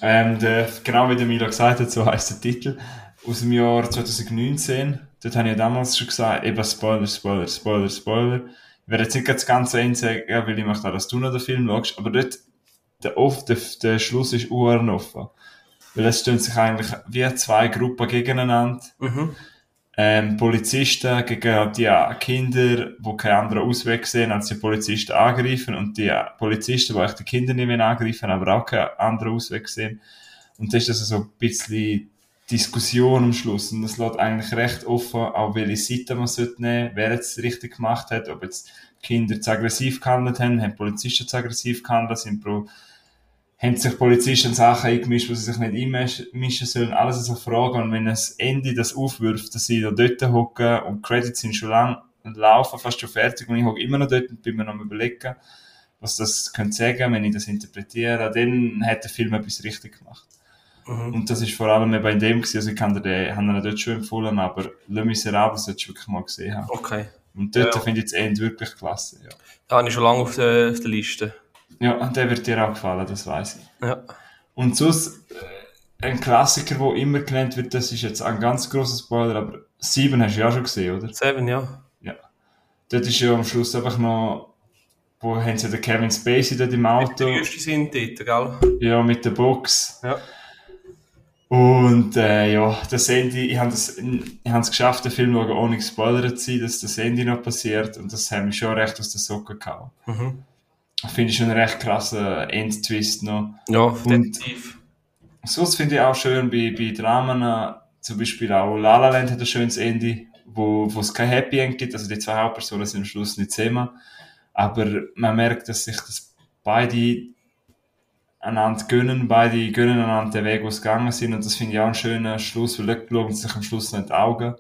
Ähm, der, genau wie der Milo gesagt hat, so heisst der Titel. Aus dem Jahr 2019. Dort habe ich ja damals schon gesagt, eben Spoiler, Spoiler, Spoiler, Spoiler. Ich werde jetzt nicht das ganze Ende sagen, weil ich möchte auch, dass du noch den Film schaust, aber dort, der, oft, der, der Schluss ist offen. Weil es stehen sich eigentlich wie zwei Gruppen gegeneinander. Mhm. Ähm, Polizisten gegen die Kinder, die keinen anderen Ausweg sehen, als die Polizisten angreifen und die Polizisten, die eigentlich die Kinder nicht mehr angreifen, aber auch keinen anderen Ausweg sehen. Und das ist also so ein bisschen Diskussion am Schluss. Und das lässt eigentlich recht offen, auch welche Seite man sollte nehmen, wer jetzt richtig gemacht hat, ob jetzt Kinder zu aggressiv gehandelt haben, haben Polizisten zu aggressiv gehandelt, sind pro haben sich Polizisten Sachen eingemischt, wo sie sich nicht einmischen sollen. Alles so Fragen. Und wenn das Ende das aufwirft, dass sie da dort hocken und Credits sind schon lang laufen, fast schon fertig und ich hocke immer noch dort und bin mir noch überlegen, was das könnte sagen, wenn ich das interpretiere, dann hat der Film etwas richtig gemacht. Mhm. Und das ist vor allem eben in dem gewesen, also ich kann dir den, habe ihn dort schon empfohlen, aber Le Miserable solltest du wirklich mal gesehen haben. Okay. Und dort ja. finde ich das Ende wirklich klasse, ja. Da habe ich schon lange auf der, auf der Liste. Ja, und der wird dir auch gefallen, das weiß ich. Ja. Und sonst, äh, ein Klassiker, der immer genannt wird, das ist jetzt ein ganz grosser Spoiler, aber Sieben hast du ja schon gesehen, oder? Seven, ja. Ja. Dort ist ja am Schluss einfach noch, wo haben sie den Kevin Spacey dort im Auto. Die sind dort, gell? Ja, mit der Box. Ja. Und äh, ja, das Ende, ich habe es geschafft, den Film ohne gespoilert zu sein, dass das Ende noch passiert und das hat mich schon recht aus der Socke gehauen. Mhm. Finde ich schon einen recht krassen Endtwist noch. Ja, definitiv. Sonst finde ich auch schön bei, bei Dramen, zum Beispiel auch La La Land hat ein schönes Ende, wo, wo es kein Happy End gibt, also die zwei Hauptpersonen sind am Schluss nicht zusammen, aber man merkt, dass sich das beide einander gönnen, beide gönnen einander den Weg, wo sie gegangen sind und das finde ich auch einen schönen Schluss, weil dort schauen sich am Schluss noch in die Augen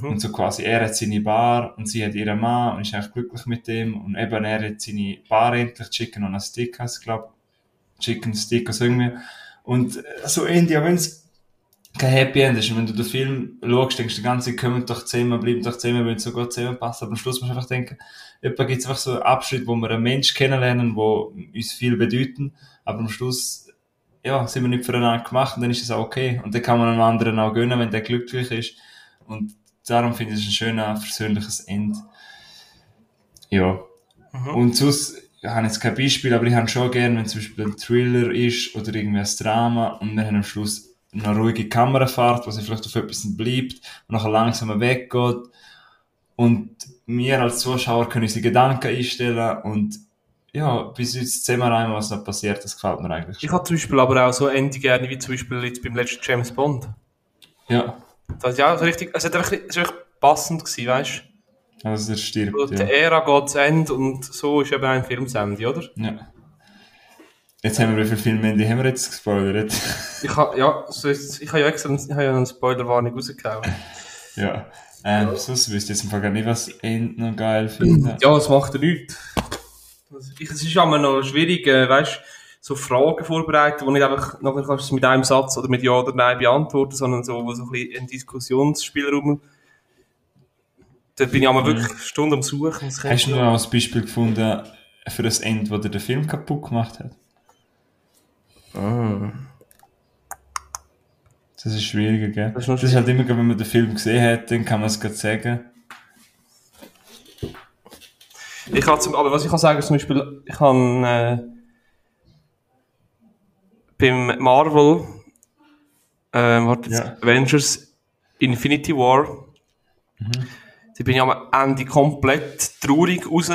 Mhm. Und so quasi, er hat seine Bar und sie hat ihren Mann und ist eigentlich glücklich mit dem. Und eben er hat seine Bar endlich, Chicken und ein Stick heißt glaube Chicken Stick oder so irgendwie. Und äh, so ähnlich, auch wenn es kein Happy End ist. Und wenn du den Film schaust, denkst du die ganze Zeit, kommen doch zusammen, bleiben doch zusammen, wenn es so gut zusammenpassen. Aber am Schluss musst du einfach denken, etwa gibt es einfach so einen Abschnitt, wo wir einen Menschen kennenlernen, wo uns viel bedeuten. Aber am Schluss, ja, sind wir nicht füreinander gemacht und dann ist es auch okay. Und dann kann man einem anderen auch gönnen, wenn der glücklich ist. Und darum finde ich es ein schöner, versöhnliches Ende. Ja. Mhm. Und sonst, ich habe jetzt kein Beispiel, aber ich habe schon gerne, wenn zum Beispiel ein Thriller ist oder irgendwie ein Drama und wir haben am Schluss eine ruhige Kamerafahrt, wo sie vielleicht auf etwas bleibt und nachher langsam weggeht. Und wir als Zuschauer können unsere Gedanken einstellen und ja, bis jetzt sehen wir einmal, was da passiert, das gefällt mir eigentlich. Ich habe zum Beispiel aber auch so Ende gerne, wie zum Beispiel jetzt beim letzten James Bond. Ja. Das, ja, so richtig, es hat einfach, es war passend gewesen, weißt du? Also, er stirbt. Ja. Die Ära geht zu Ende und so ist eben ein Film zu Ende, oder? Ja. Jetzt haben wir, wie viele Filme haben wir jetzt gespoilert? ich habe ja, so ist, ich habe ja extra ich habe ja eine Spoilerwarnung rausgehauen. ja. Ähm, ja. sonst wüsste ich jetzt im Fall gar nicht, was End noch geil finde. Ja, es macht ja nichts. Es ist immer noch schwierig, äh, weißt du, so Fragen vorbereiten, wo nicht einfach nachher kannst du mit einem Satz oder mit Ja oder Nein beantworten, sondern so, wo so ein bisschen ein Diskussionsspielraum da bin ich wirklich mhm. Stunden am Suchen. Hast du noch ein Beispiel gefunden für das Ende, wo der den Film kaputt gemacht hat? Ah. Das ist schwieriger, gell? Das ist, das ist halt immer, wenn man den Film gesehen hat, dann kann man es gerade sagen. Ich kann zum, aber was ich kann sagen, ist zum Beispiel, ich kann äh, beim Marvel, äh, warte, ja. Avengers Infinity War, mhm. da bin ich am Ende komplett traurig raus.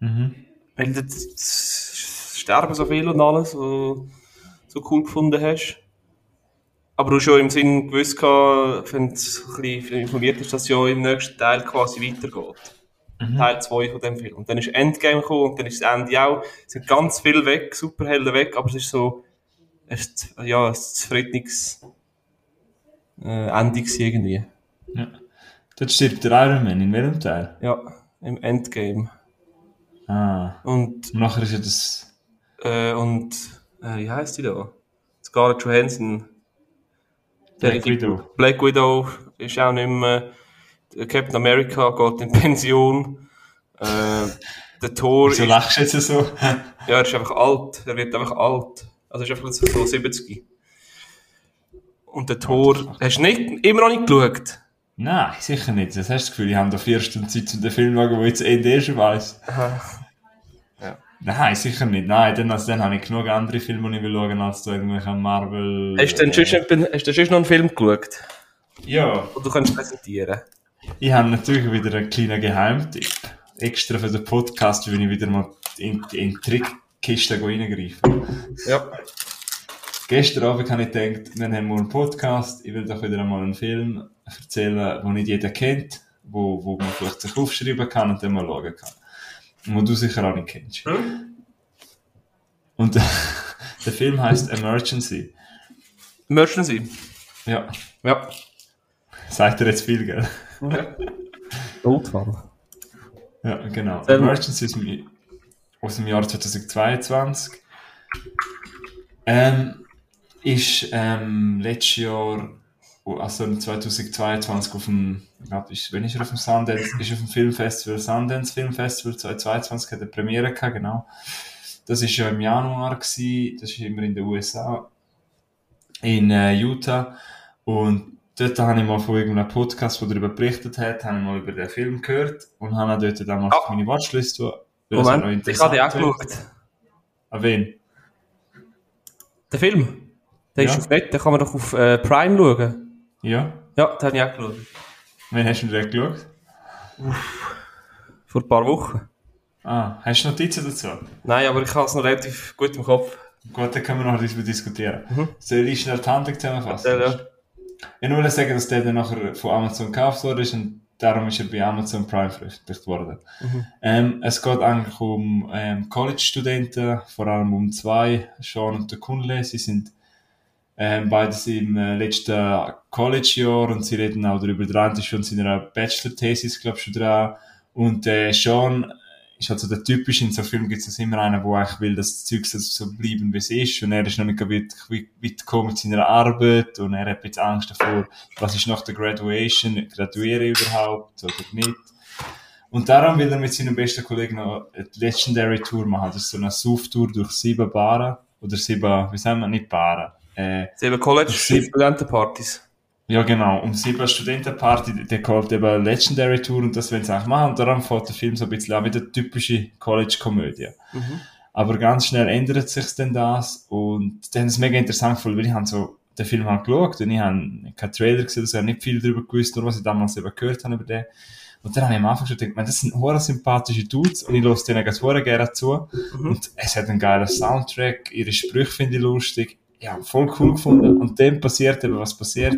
Mhm. Weil du sterben so viel und alles, so, so cool gefunden hast. Aber du schon im Sinn gewusst wenn du ein bisschen informiert hast, dass ja im nächsten Teil quasi weitergeht. Mhm. Teil 2 von dem Film. Und dann ist Endgame gekommen und dann ist das Ende auch. Es sind ganz viel weg, Superhelden weg, aber es ist so, ist, ja, ein zufriedenes äh, Ende irgendwie. Ja. Dort stirbt der Iron Man, in welchem Teil? Ja, im Endgame. Ah. Und, und nachher ist ja das... Äh, und, äh, wie heißt die da? Scarlett Johansson. Black Widow. Black Widow ist auch nicht mehr Captain America geht in Pension. Äh, der Thor Wieso lachst du jetzt so? ja, er ist einfach alt. Er wird einfach alt. Also er ist einfach so 70. Und der Thor, hast du nicht, immer noch nicht geschaut? Nein, sicher nicht. Das hast du das Gefühl, ich habe da vier Stunden Zeit, um den Film zu schauen, wo ich jetzt eh schon weiss. Ja. Nein, sicher nicht. Nein, dann, also, dann habe ich genug andere Filme, die ich will schauen, als du irgendwelche Marvel... Hast du denn äh, schon, hast du schon noch einen Film geschaut? Ja. Und du kannst präsentieren? Ich habe natürlich wieder einen kleinen Geheimtipp. Extra für den Podcast, wenn ich wieder mal in, in die Trickkiste reingreife. Ja. Gestern Abend habe ich gedacht, wir haben morgen einen Podcast, ich will doch wieder einmal einen Film erzählen, den nicht jeder kennt, wo, wo man vielleicht sich aufschreiben kann und dann mal schauen kann. Und wo du sicher auch nicht kennst. Hm? Und der Film heißt Emergency. Emergency? Ja. Ja. Sagt er jetzt viel, gell? Ja. Notfall. Ja, genau. Sehr Emergency ist aus dem Jahr 2022. Ähm, ist ähm, letztes Jahr, also 2022 auf dem, ich glaube, wenn er auf dem Sundance, ist auf dem Filmfestival, Sundance Filmfestival 2022 hat er Premiere gehabt, genau. Das ist ja im Januar gewesen, das ist immer in den USA, in äh, Utah und dort habe ich mal von irgendeinem Podcast, der darüber berichtet hat, habe ich mal über den Film gehört und habe dort damals oh. meine Watchlist, Moment, ich habe die auch geschaut. An wen? Der Film? Der ja. ist auf Net, den kann man doch auf äh, Prime schauen. Ja. Ja, den habe ich auch geschaut. Wann hast du den geschaut? Uff. Vor ein paar Wochen. Ah, hast du Notizen dazu? Nein, aber ich habe es noch relativ gut im Kopf. Gut, dann können wir noch darüber diskutieren. Mhm. Soll ich schnell die Handlung zusammenfassen? Ja, ja. Ich nur sagen, dass der dann nachher von Amazon gekauft wurde und darum ist er bei Amazon Prime veröffentlicht worden. Mhm. Ähm, es geht eigentlich um ähm, College-Studenten, vor allem um zwei, Sean und der Kunle. Sie sind ähm, beides im äh, letzten College-Jahr und sie reden auch darüber. Eine ist schon in seiner Bachelor-Thesis, glaube ich, schon dran. Und äh, Sean ist halt so der typisch, in so Filmen gibt es immer einen, der eigentlich will, dass das Zeug so bleiben, wie es ist. Und er ist noch nicht weit, weit gekommen mit seiner Arbeit und er hat jetzt Angst davor, was ist nach der Graduation, graduiere ich überhaupt oder nicht. Und darum will er mit seinem besten Kollegen noch eine Legendary Tour machen. Das ist so eine Suff-Tour durch sieben Baren. Oder sieben, wie sagen wir, nicht Baren. Äh, sieben College-Studentenpartys. Ja, genau. Um sieben Studentenparty, der kommt eben Legendary Tour und das wollen sie auch machen. Und darum fährt der Film so ein bisschen an wie eine typische College-Komödie. Mhm. Aber ganz schnell ändert sich denn das und dann ist es mega interessant gefunden, weil ich habe so den Film halt geschaut und ich habe keinen Trailer gesehen, also ich habe nicht viel darüber gewusst, nur was ich damals eben gehört habe über den. Und dann habe ich am Anfang schon gedacht, man, das sind hohe sympathische Dudes und ich höre denen ganz gerne zu. Mhm. Und es hat einen geilen Soundtrack, ihre Sprüche finde ich lustig ja, voll cool gefunden. Und dann passiert eben, was passiert.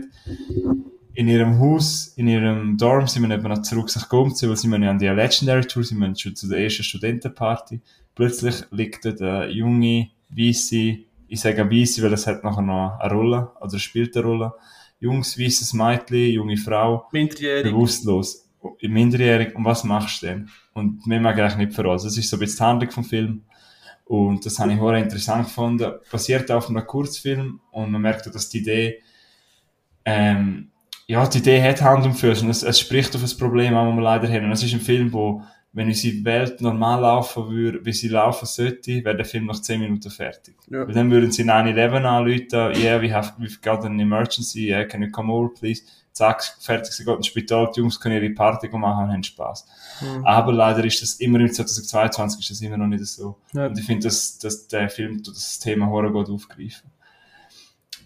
In ihrem Haus, in ihrem Dorm sind wir eben noch zurück nach umziehen, weil sie ja an die Legendary Tour, sind wir schon zu der ersten Studentenparty. Plötzlich liegt dort eine junge, weisse, ich sage weisse, weil es hat nachher noch eine Rolle, oder spielt eine Rolle. Jungs, weisses Mädchen, junge Frau. Minderjährig. Bewusstlos. Minderjährig. Und was machst du denn? Und mehr mag ich eigentlich nicht voraus. Das ist so ein bisschen die Handlung vom Film. Und das habe ich sehr interessant gefunden. Basiert auf einem Kurzfilm und man merkt, dass die Idee, ähm, ja, die Idee hat Hand und Fuß und es, es spricht auf das Problem an, das wir leider haben. Und es ist ein Film, wo, wenn unsere Welt normal laufen würde, wie sie laufen sollte, wäre der Film nach 10 Minuten fertig. Ja. Weil dann würden sie 9-11 anrufen, yeah, we have, we've got an emergency, yeah, can you come over, please? Zack, fertig, sie gehen ins Spital, die Jungs können ihre Party machen und haben Spaß. Mhm. Aber leider ist das immer im 2022 ist das immer noch nicht so. Ja. Und ich finde, dass, dass der Film das Thema Horror gut aufgreifen.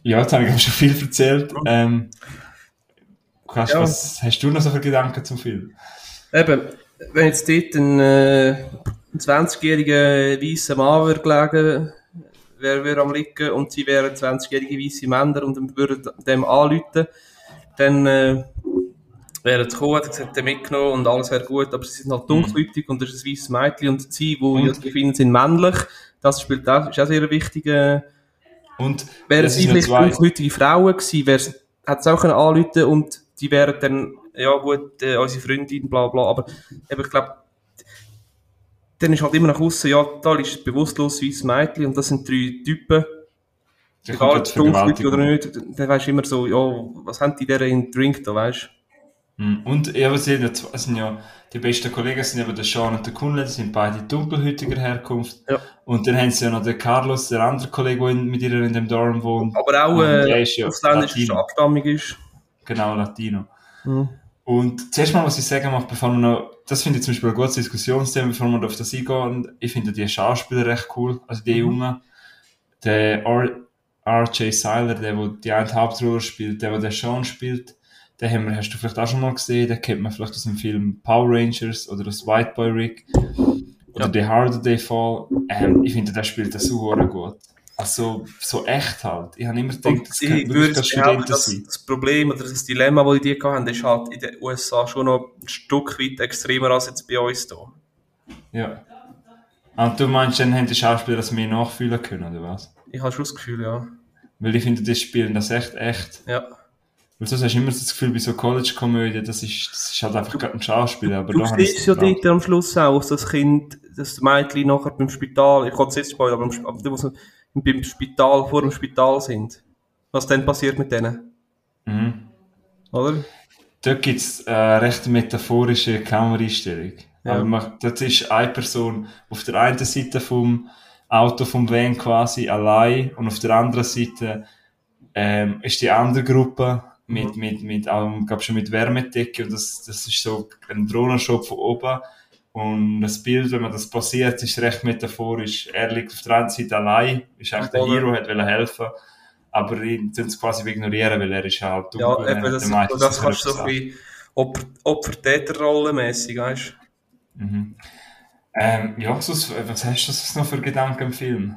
Ja, jetzt habe ich schon viel erzählt. Ähm, hast, ja. was, hast du noch so viele Gedanken zum Film? Eben, wenn jetzt dort ein, äh, ein 20-jähriger weißer Mann würde gelegen, wäre wär am liegen und sie wären 20-jährige weiße Männer und dann würden dem anrufen, dann äh, wäre es gekommen, hat gesagt, mitgenommen und alles wäre gut, aber sie sind halt dunkelhäutig mhm. und das ist ein weißes Mädchen und sie, die das finden, sind männlich. Das spielt auch, ist auch sehr wichtig. Äh, und wären sie vielleicht dunkelhäutige Frauen gewesen, hat es auch können anrufen und die wären dann, ja gut, äh, unsere Freundin, bla bla, aber eben, ich glaube, dann ist halt immer nach außen, ja, da ist bewusstlos weißes Mädchen und das sind drei Typen, Egal, ob es oder nicht, dann weißt du immer so, ja, was haben die der in Drink da, weißt Mhm. Und ja, was sind, sind ja, die besten Kollegen sind eben der Sean und der Kunle, die sind beide dunkelhäutiger Herkunft. Ja. Und dann haben sie ja noch den Carlos, der andere Kollege, der mit ihr in dem Dorm wohnt. Aber auch äh, ja ausländisch abstammig ist. Genau, Latino. Mhm. Und zuerst mal, was ich sagen möchte, bevor wir noch, das finde ich zum Beispiel ein gutes Diskussionsthema, bevor wir auf das eingehen, ich finde die Schauspieler recht cool, also die mhm. Jungen. Der R.J. Seiler, der, der die eine Hauptrolle spielt, der, der Sean spielt, den haben wir, hast du vielleicht auch schon mal gesehen, den kennt man vielleicht aus dem Film Power Rangers oder aus White Boy Rick oder ja. The Harder They Fall. Ähm, ich finde, der spielt das so gut. Also, so echt halt. Ich habe immer gedacht, das könnte wirklich das Studenten das, sein. Das Problem oder das Dilemma, das die hatten, ist halt in den USA schon noch ein Stück weit extremer als jetzt bei uns hier. Ja. Und du meinst, dann haben die Schauspieler das mehr nachfühlen können, oder was? Ich habe schon das Gefühl, ja. Weil ich finde, die spielen das echt echt. Ja. Weil sonst hast du immer das Gefühl, bei so College-Komödien, das ist, das ist halt einfach gerade ein Schauspieler. Aber du siehst ja dort am Schluss auch, das Kind, das Mädchen nachher beim Spital, ich kann es jetzt spoilern, aber, aber die, die beim Spital, vor dem Spital sind. Was dann passiert mit denen? Mhm. Oder? Dort gibt es äh, recht metaphorische Kameraeinstellung. Ja. Aber man, das ist eine Person auf der einen Seite vom Auto vom Van quasi allein und auf der anderen Seite ähm, ist die andere Gruppe mit, mit, mit, ähm, glaub schon mit Wärmedecke und das, das ist so ein Drohnenshop von oben. Und das Bild, wenn man das passiert, ist recht metaphorisch. Er liegt auf der einen Seite allein, ist eigentlich der Hero, hat will helfen, aber ihn tun es quasi ignorieren, weil er ist halt dumm. Ja, eben, das, das, kannst du so ein Opfer-Täter-Rolle mäßig, weißt du? Mhm. Ähm, ja, was, hast du noch für Gedanken im Film?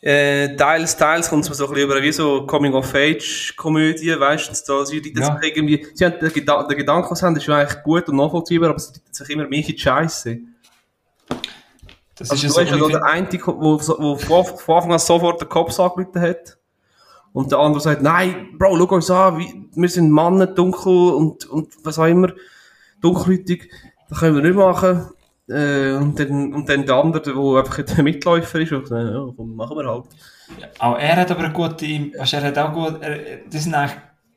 äh, teils, teils kommt es mir so ein bisschen über wie so Coming-of-Age-Komödie, weißt du, da sie ja. irgendwie, sie haben den, Geda den Gedanken, was haben, ist eigentlich gut und nachvollziehbar, aber sie reitet sich immer mehr in die Scheiße. Das also, ist du ja so, der eine, der von Anfang an sofort den Kopf angerufen hat. Und der andere sagt, nein, Bro, schau uns an, wir sind Männer, dunkel und, und was auch immer, dunkelhäutig, das können wir nicht machen. Äh, und, dann, und dann der andere, der einfach der Mitläufer ist, und dann, ja, machen wir halt. Ja, auch er hat aber eine gute, weißt, er hat auch gut, er, das sind eigentlich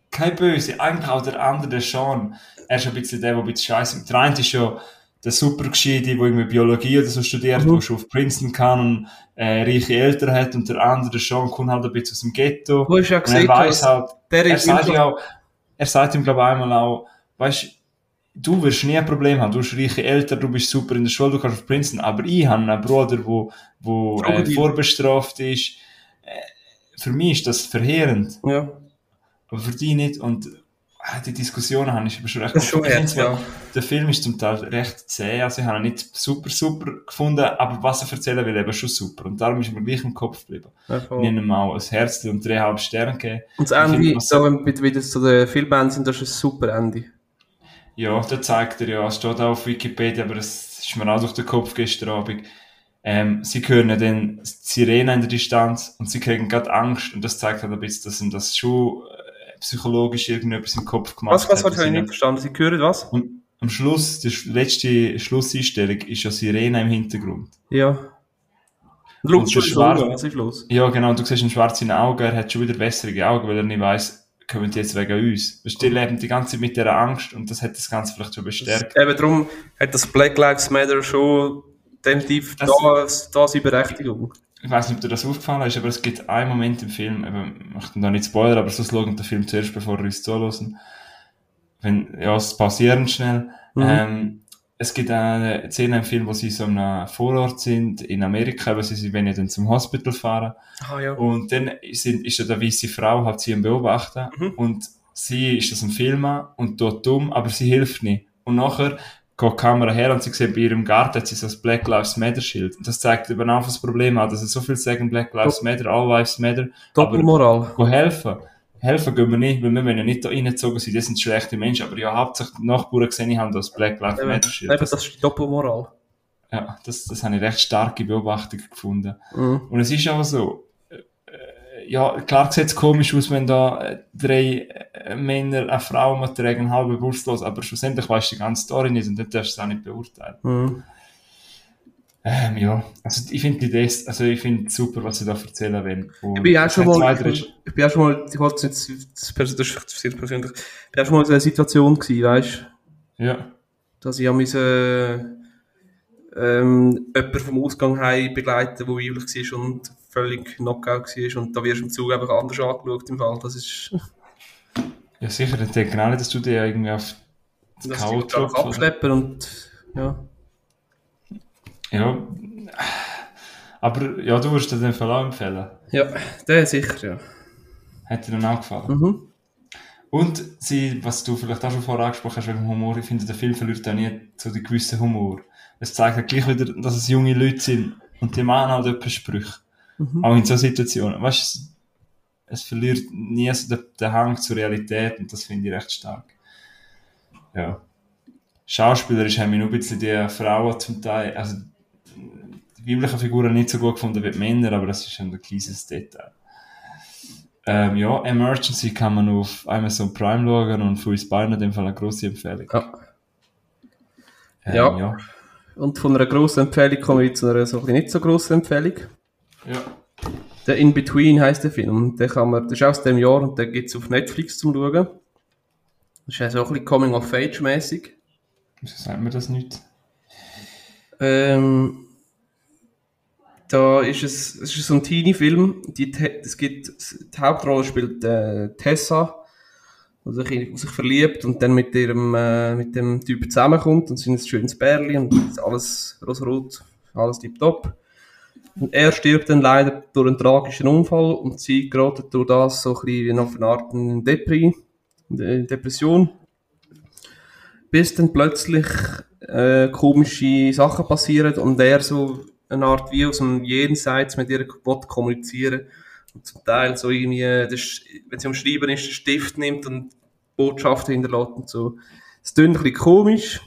keine Böse, eigentlich auch der andere, der Sean, er ist ein bisschen der, der ein bisschen scheiße, der eine ist ja der super Gescheite, der irgendwie Biologie oder so studiert, mhm. der schon auf Princeton kann und äh, reiche Eltern hat und der andere, der Sean, kommt halt ein bisschen aus dem Ghetto. Du hast ja gesehen, er weiß halt, er sagt ja auch, er sagt ihm glaube ich einmal auch, weißt du wirst nie ein Problem haben. Du hast reiche Eltern, du bist super in der Schule, du kannst auf Princeton. Aber ich habe einen Bruder, der wo, wo, äh, vorbestraft ist. Äh, für mich ist das verheerend. Ja. Aber für dich nicht. Und äh, die Diskussionen habe ich aber schon recht das schon jetzt, ja. Der Film ist zum Teil recht zäh. Also ich habe ihn nicht super, super gefunden. Aber was er erzählen will, eben schon super. Und darum ist mir gleich im Kopf geblieben. Ja, ich habe ihm auch ein Herz und dreieinhalb Sterne gegeben. Und das Ende, so, wie das zu den Filmband sind, das ist ein super Ende. Ja, da zeigt er ja, es steht auch auf Wikipedia, aber es ist mir auch durch den Kopf gestern Abend. Ähm, sie hören dann Sirene in der Distanz und sie kriegen gerade Angst und das zeigt halt ein bisschen, dass ihnen das schon äh, psychologisch irgendetwas im Kopf gemacht was, was hat. Was, was, ich nicht verstanden? Sie hören was? Und am Schluss, die letzte Schlusseinstellung ist ja Sirene im Hintergrund. Ja. Und der Schwarz, was ist los? Ja, genau, du siehst einen schwarzen Auge, er hat schon wieder bessere Augen, weil er nicht weiss, kommen die jetzt wegen uns. Wir leben die ganze Zeit mit dieser Angst und das hat das Ganze vielleicht schon bestärkt. Das, eben darum hat das Black Lives Matter schon definitiv das, da, da seine Berechtigung. Ich weiß nicht, ob dir das aufgefallen ist, aber es gibt einen Moment im Film, eben, ich möchte da nicht spoilern, aber so schauen den Film zuerst, bevor wir uns zuhören. Wenn, ja, es passiert schnell. Mhm. Ähm, es gibt eine Szene im Film, wo sie so einem Vorort sind in Amerika, wo sie sie wenn dann zum Hospital fahren. Ah, ja. Und dann sind, ist da eine weiße Frau, hat sie am Beobachten mhm. und sie ist das am Filmen und tut dumm, aber sie hilft nicht. Und nachher geht die Kamera her und sie sieht bei ihrem Garten hat sie so das Black Lives Matter Schild. Und das zeigt eben auch das Problem an, dass es so viel sagen Black Lives Matter, All Lives Matter. Doppelmoral. Aber helfen helfen gehen wir nicht, weil wir wollen ja nicht da reingezogen sein, das sind schlechte Menschen, aber ja, hauptsächlich die Nachbarn gesehen haben das Black Lives Matter Schild. Das, das ist die Doppelmoral. Ja, das, das habe ich recht starke Beobachtung gefunden. Mhm. Und es ist aber so, äh, ja, klar sieht es komisch aus, wenn da äh, drei äh, Männer eine Frau mit tragen, halb bewusstlos, aber schlussendlich weißt du die ganze Story nicht und dann darfst du es auch nicht beurteilen. Mhm. Ähm, ja, also ich finde die Idee, also ich finde super, was sie da erzählen wollen. Und ich bin auch schon mal, ich, ich bin auch schon mal, ich wollte jetzt, das, das ist sehr persönlich, ich bin auch schon mal in einer Situation gewesen, weißt Ja. Dass ich an meine, ähm, jemanden vom Ausgang heim begleiten, der weiblich war und völlig Knockout war und da wirst du im Zug einfach anders angeschaut im Fall, das ist... Ja sicher, ich denke auch nicht, dass du dich irgendwie auf das Couch abschleppen und, ja. Ja. Aber ja, du würdest dir den Fall auch empfehlen. Ja, der sicher, ja. Hat dir dann auch gefallen? Mhm. Und sie, was du vielleicht auch schon vorher angesprochen hast wegen Humor, ich finde, der Film verliert auch nie so den gewissen Humor. Es zeigt halt gleich wieder, dass es junge Leute sind und die machen halt etwas Sprüche. Mhm. Auch in so Situationen. Weißt du, es verliert nie so den, den Hang zur Realität und das finde ich recht stark. Ja. Schauspielerisch haben wir nur ein bisschen die Frauen zum Teil, also die weiblichen Figuren nicht so gut gefunden wie die Männer, aber das ist ein kleines Detail. Ähm, ja, Emergency kann man auf Amazon Prime schauen und für uns beiden in dem Fall eine grosse Empfehlung. Ja. Ähm, ja. ja. Und von einer grossen Empfehlung kommen wir zu einer so nicht so grossen Empfehlung. Ja. Der In Between heißt der Film. Der kann man, das ist aus dem Jahr und der gibt es auf Netflix zum Schauen. Das ist auch ein bisschen Coming of Age mäßig. Wieso sagt man das nicht? Ähm, da ist es, es ist so ein Teenie-Film. Die, es gibt, die Hauptrolle spielt äh, Tessa, die sich, sich verliebt und dann mit ihrem, äh, mit dem Typ zusammenkommt und sind ein schönes Bärli und alles rosarot, alles tipptopp. Und er stirbt dann leider durch einen tragischen Unfall und sie gerät durch das so ein bisschen auf eine Art Depri, Depression. Bis dann plötzlich äh, komische Sachen passieren und er so eine Art wie aus dem Jenseits mit ihr kommunizieren. Und zum Teil so irgendwie, das, wenn sie am Schreiben ist, den Stift nimmt und Botschaften hinterlässt und so. Es klingt ein bisschen komisch,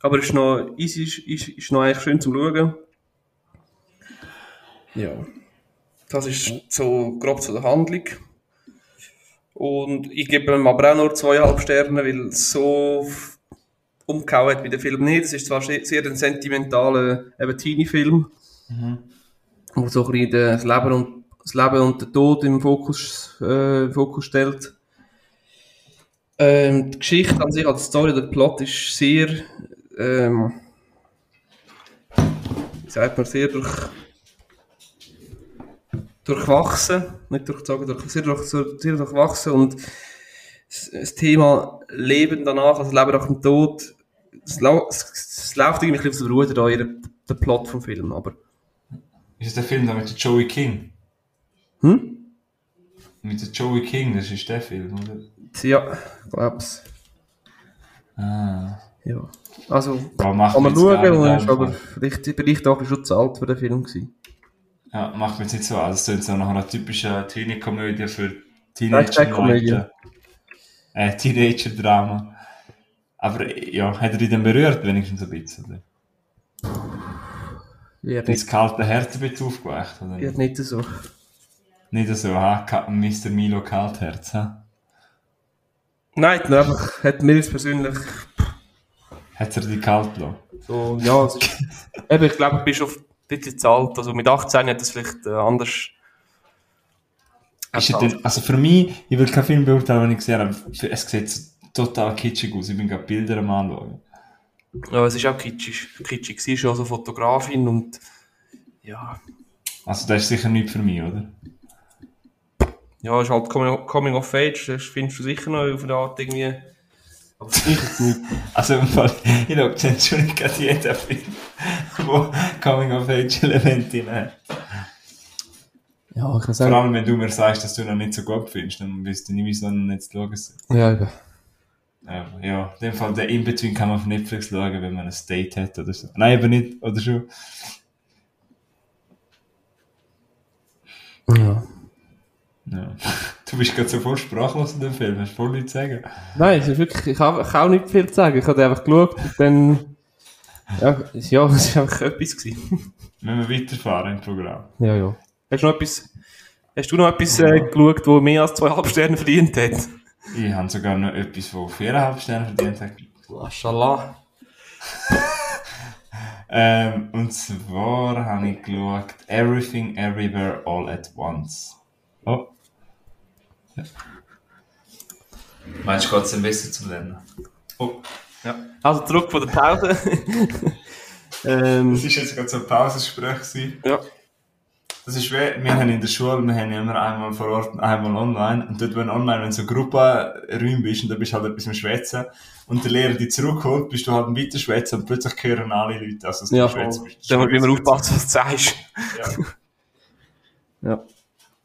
aber ist noch, ist, ist, ist noch eigentlich schön zum Schauen. Ja. Das ist so grob zu der Handlung. Und ich gebe ihm aber auch nur zweieinhalb Sterne, weil so umgehauen hat wie der Film nicht. Es ist zwar sehr ein sentimentaler Teenie-Film, Mhm. Wo so ein bisschen das Leben und, das Leben und der Tod im Fokus, äh, Fokus stellt. Ähm, die Geschichte an sich, also die Story, der Plot ist sehr, ähm, wie sagt man, sehr durch, durchwachsen, nicht durchzogen, durch, sehr, durch, sehr durchwachsen und das Thema Leben danach, also Leben nach dem Tod, es, läuft irgendwie ein bisschen aus der Ruhe der Plot vom Film, aber ist das der Film da mit Joey King? Hm? Mit Joey King, das ist der Film, oder? Ja, glaub's. Ah. Ja. Also, kann man schauen, ist aber vielleicht, vielleicht auch schon zu alt für den Film gewesen. Ja, macht mir jetzt nicht so an. Das ist so nach einer typischen Teenie-Komödie für Teenager. Äh, Teenager-Drama. Aber ja, hat er dich denn berührt, wenigstens ein bisschen? Wird das kalte Herz ein bisschen aufgeweicht, oder? Wird nicht so. Nicht so, ha? Mr. Milo Kaltherz, ha? Nein, einfach hat mir jetzt persönlich... Hat er die kalt gelassen? So, ja, ist, eben, ich glaube, du bist auf ein bisschen zu alt. Also mit 18 hat das vielleicht äh, anders... Denn, also für mich, ich will keinen Film beurteilen, wenn ich gesehen habe, es sieht total kitschig aus. Ich bin gerade Bilder am anschauen. Ja, es ist auch kitschig. Kitschig. Sie ist ja so Fotografin und ja. Also das ist sicher nicht für mich, oder? Ja, ist halt Coming, coming of Age, das findest du sicher noch auf eine Art irgendwie. Aber sicher nicht. Also im Fall, ich glaube, schon nicht gerade jeder Film, wo Coming of Age Elemente hat. Ja, ich kann sagen. Vor allem, wenn du mir sagst, dass du noch nicht so gut findest, dann wirst du nie wieso noch nicht schauen Ja, eben. Ähm, ja, in dem Fall, der In-Between kann man auf Netflix schauen, wenn man ein Date hat oder so. Nein, aber nicht, oder schon? Ja. ja. Du bist gerade so voll sprachlos in dem Film, hast voll nichts zu sagen. Nein, es ist wirklich, ich habe auch nicht viel zu sagen. Ich habe einfach geschaut und dann, ja, ja, es war einfach etwas gewesen. Wenn wir weiterfahren im Programm. Ja, ja. Hast du noch etwas, hast du noch etwas äh, geschaut, das mehr als zweieinhalb Sterne verdient hat? Ich habe sogar noch etwas, das 4,5 Sterne verdient hat. Mashallah. Ähm, und zwar habe ich geschaut Everything Everywhere All at Once. Oh. Ja. Meinst du, geht es besser zu lernen? Oh. Ja. Also zurück von der Pause. ähm, das war jetzt gerade so ein Pausengespräch. Ja. Das ist wie, wir haben in der Schule, wir haben immer einmal vor Ort einmal online. Und dort, wenn online, wenn du so Gruppenräume bist und da bist du halt etwas am Schwätzen und der Lehrer dich zurückholt, bist du halt weiter schwätzen und plötzlich hören alle Leute, also dass du ja, schwätzen bist. Dann musst du immer aufpassen, was du sagst. Ja. ja.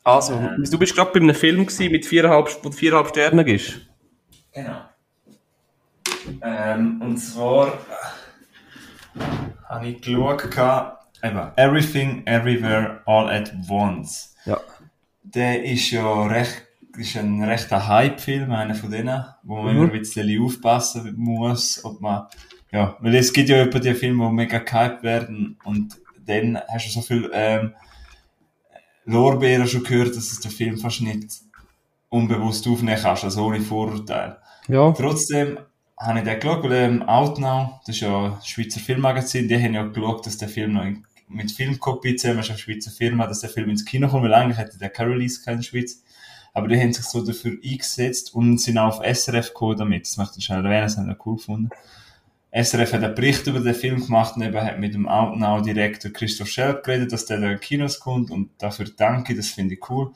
Also, ähm. du bist gerade bei einem Film gewesen mit viereinhalb, wo viereinhalb Sternen ist. Genau. Ähm, und zwar äh, habe ich geschaut, eben, Everything, Everywhere, All at Once. Ja. Der ist ja recht, ist ein rechter Hype-Film, einer von denen, wo man mhm. immer ein bisschen aufpassen muss, ob man, ja, weil es gibt ja über die Filme, die mega gehypt werden und dann hast du so viel, ähm, Lorbeeren schon gehört, dass es der Film fast nicht unbewusst aufnehmen kannst, also ohne Vorurteil. Ja. Trotzdem habe ich den geschaut, weil ähm, Outnow, das ist ja ein Schweizer Filmmagazin, die haben ja geschaut, dass der Film noch in, mit Filmkopie zusammen ist, eine Schweizer Firma, dass der Film ins Kino kommt, weil eigentlich hätte der keine Release in der Schweiz. Aber die haben sich so dafür eingesetzt und sind auch auf SRF gekommen damit. Das möchte ich schnell erwähnen, das haben wir cool gefunden. SRF hat einen Bericht über den Film gemacht und eben hat mit dem Outnow-Direktor Christoph Schelp geredet, dass der da in Kinos kommt und dafür danke, das finde ich cool.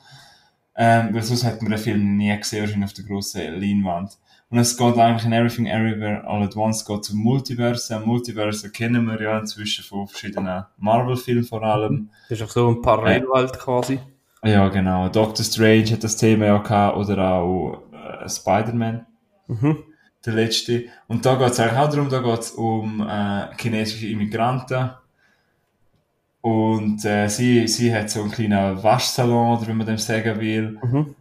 Ähm, weil sonst hätte man den Film nie gesehen, wahrscheinlich auf der grossen Leinwand. Und es geht eigentlich in Everything Everywhere All at Once geht zum Multiverse. Multiverse kennen wir ja inzwischen von verschiedenen Marvel-Filmen vor allem. Das ist auch so ein Parallelwelt äh, quasi. Ja, genau. Doctor Strange hat das Thema ja gehabt, oder auch äh, Spider-Man. Mhm. Der letzte. Und da geht es eigentlich auch darum, da geht es um äh, chinesische Immigranten. Und äh, sie, sie hat so einen kleinen Waschsalon, oder wie man dem sagen will. Mhm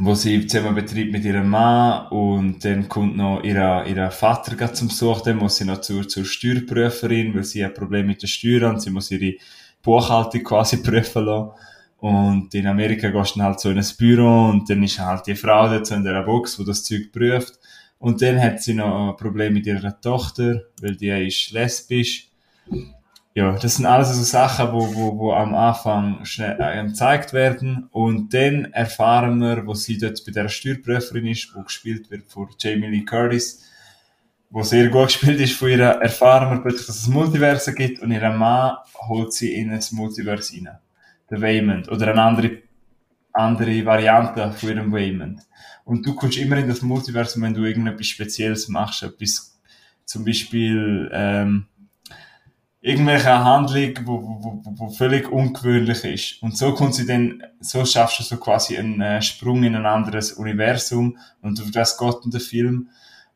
wo sie zusammen betreibt mit ihrem Mann und dann kommt noch ihr, ihr Vater zum Besuch, dann muss sie noch zur, zur Steuerprüferin, weil sie ein Problem mit der Steuer hat, sie muss ihre Buchhaltung quasi prüfen lassen. Und in Amerika gehst du dann halt so in ein Büro und dann ist halt die Frau so in der Box, wo das Zeug prüft. Und dann hat sie noch ein Problem mit ihrer Tochter, weil die ist lesbisch ja, das sind alles so Sachen, wo, wo, wo am Anfang schnell äh, gezeigt werden und dann erfahren wir, wo sie dort bei der Steuerprüferin ist, wo gespielt wird von Jamie Lee Curtis, wo sehr gut gespielt ist von ihr, erfahren wir plötzlich, dass es Multiverse gibt und ihr Mann holt sie in das Multiverse rein. Der Waymond. Oder eine andere, andere Variante von ihrem Waymond. Und du kommst immer in das Multiversum, wenn du irgendetwas Spezielles machst, etwas, zum Beispiel, ähm, irgendwelche Handlung, wo, wo, wo, wo völlig ungewöhnlich ist. Und so kommt sie dann, so schaffst du so quasi einen äh, Sprung in ein anderes Universum und durch das geht der Film.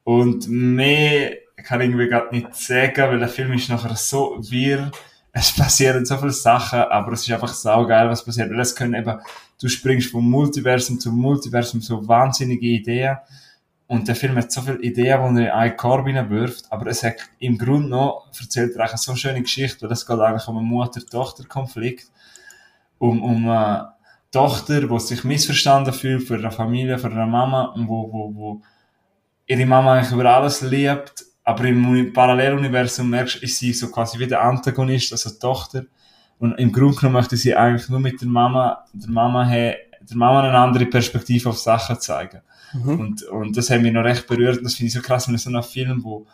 Und mehr kann ich irgendwie gerade nicht sagen, weil der Film ist nachher so wirr. Es passieren so viele Sachen, aber es ist einfach saugeil, was passiert. Weil es können eben, du springst vom Multiversum zum Multiversum, so wahnsinnige Ideen. Und der Film hat so viele Ideen, die er in einen Korb wirft, aber es hat im Grunde noch, erzählt er eigentlich so schöne Geschichte, weil es geht eigentlich um einen Mutter-Tochter-Konflikt, um, um eine Tochter, die sich missverstanden fühlt für eine Familie, für eine Mama, und wo, wo, wo ihre Mama eigentlich über alles liebt, aber im Paralleluniversum merkst ist sie so quasi wie der Antagonist, also die Tochter. Und im Grunde genommen möchte sie eigentlich nur mit der Mama, der Mama, her, der Mama eine andere Perspektive auf Sachen zeigen. Mhm. Und, und das hat mich noch recht berührt. Und das finde ich so krass, wenn so ein Film, wo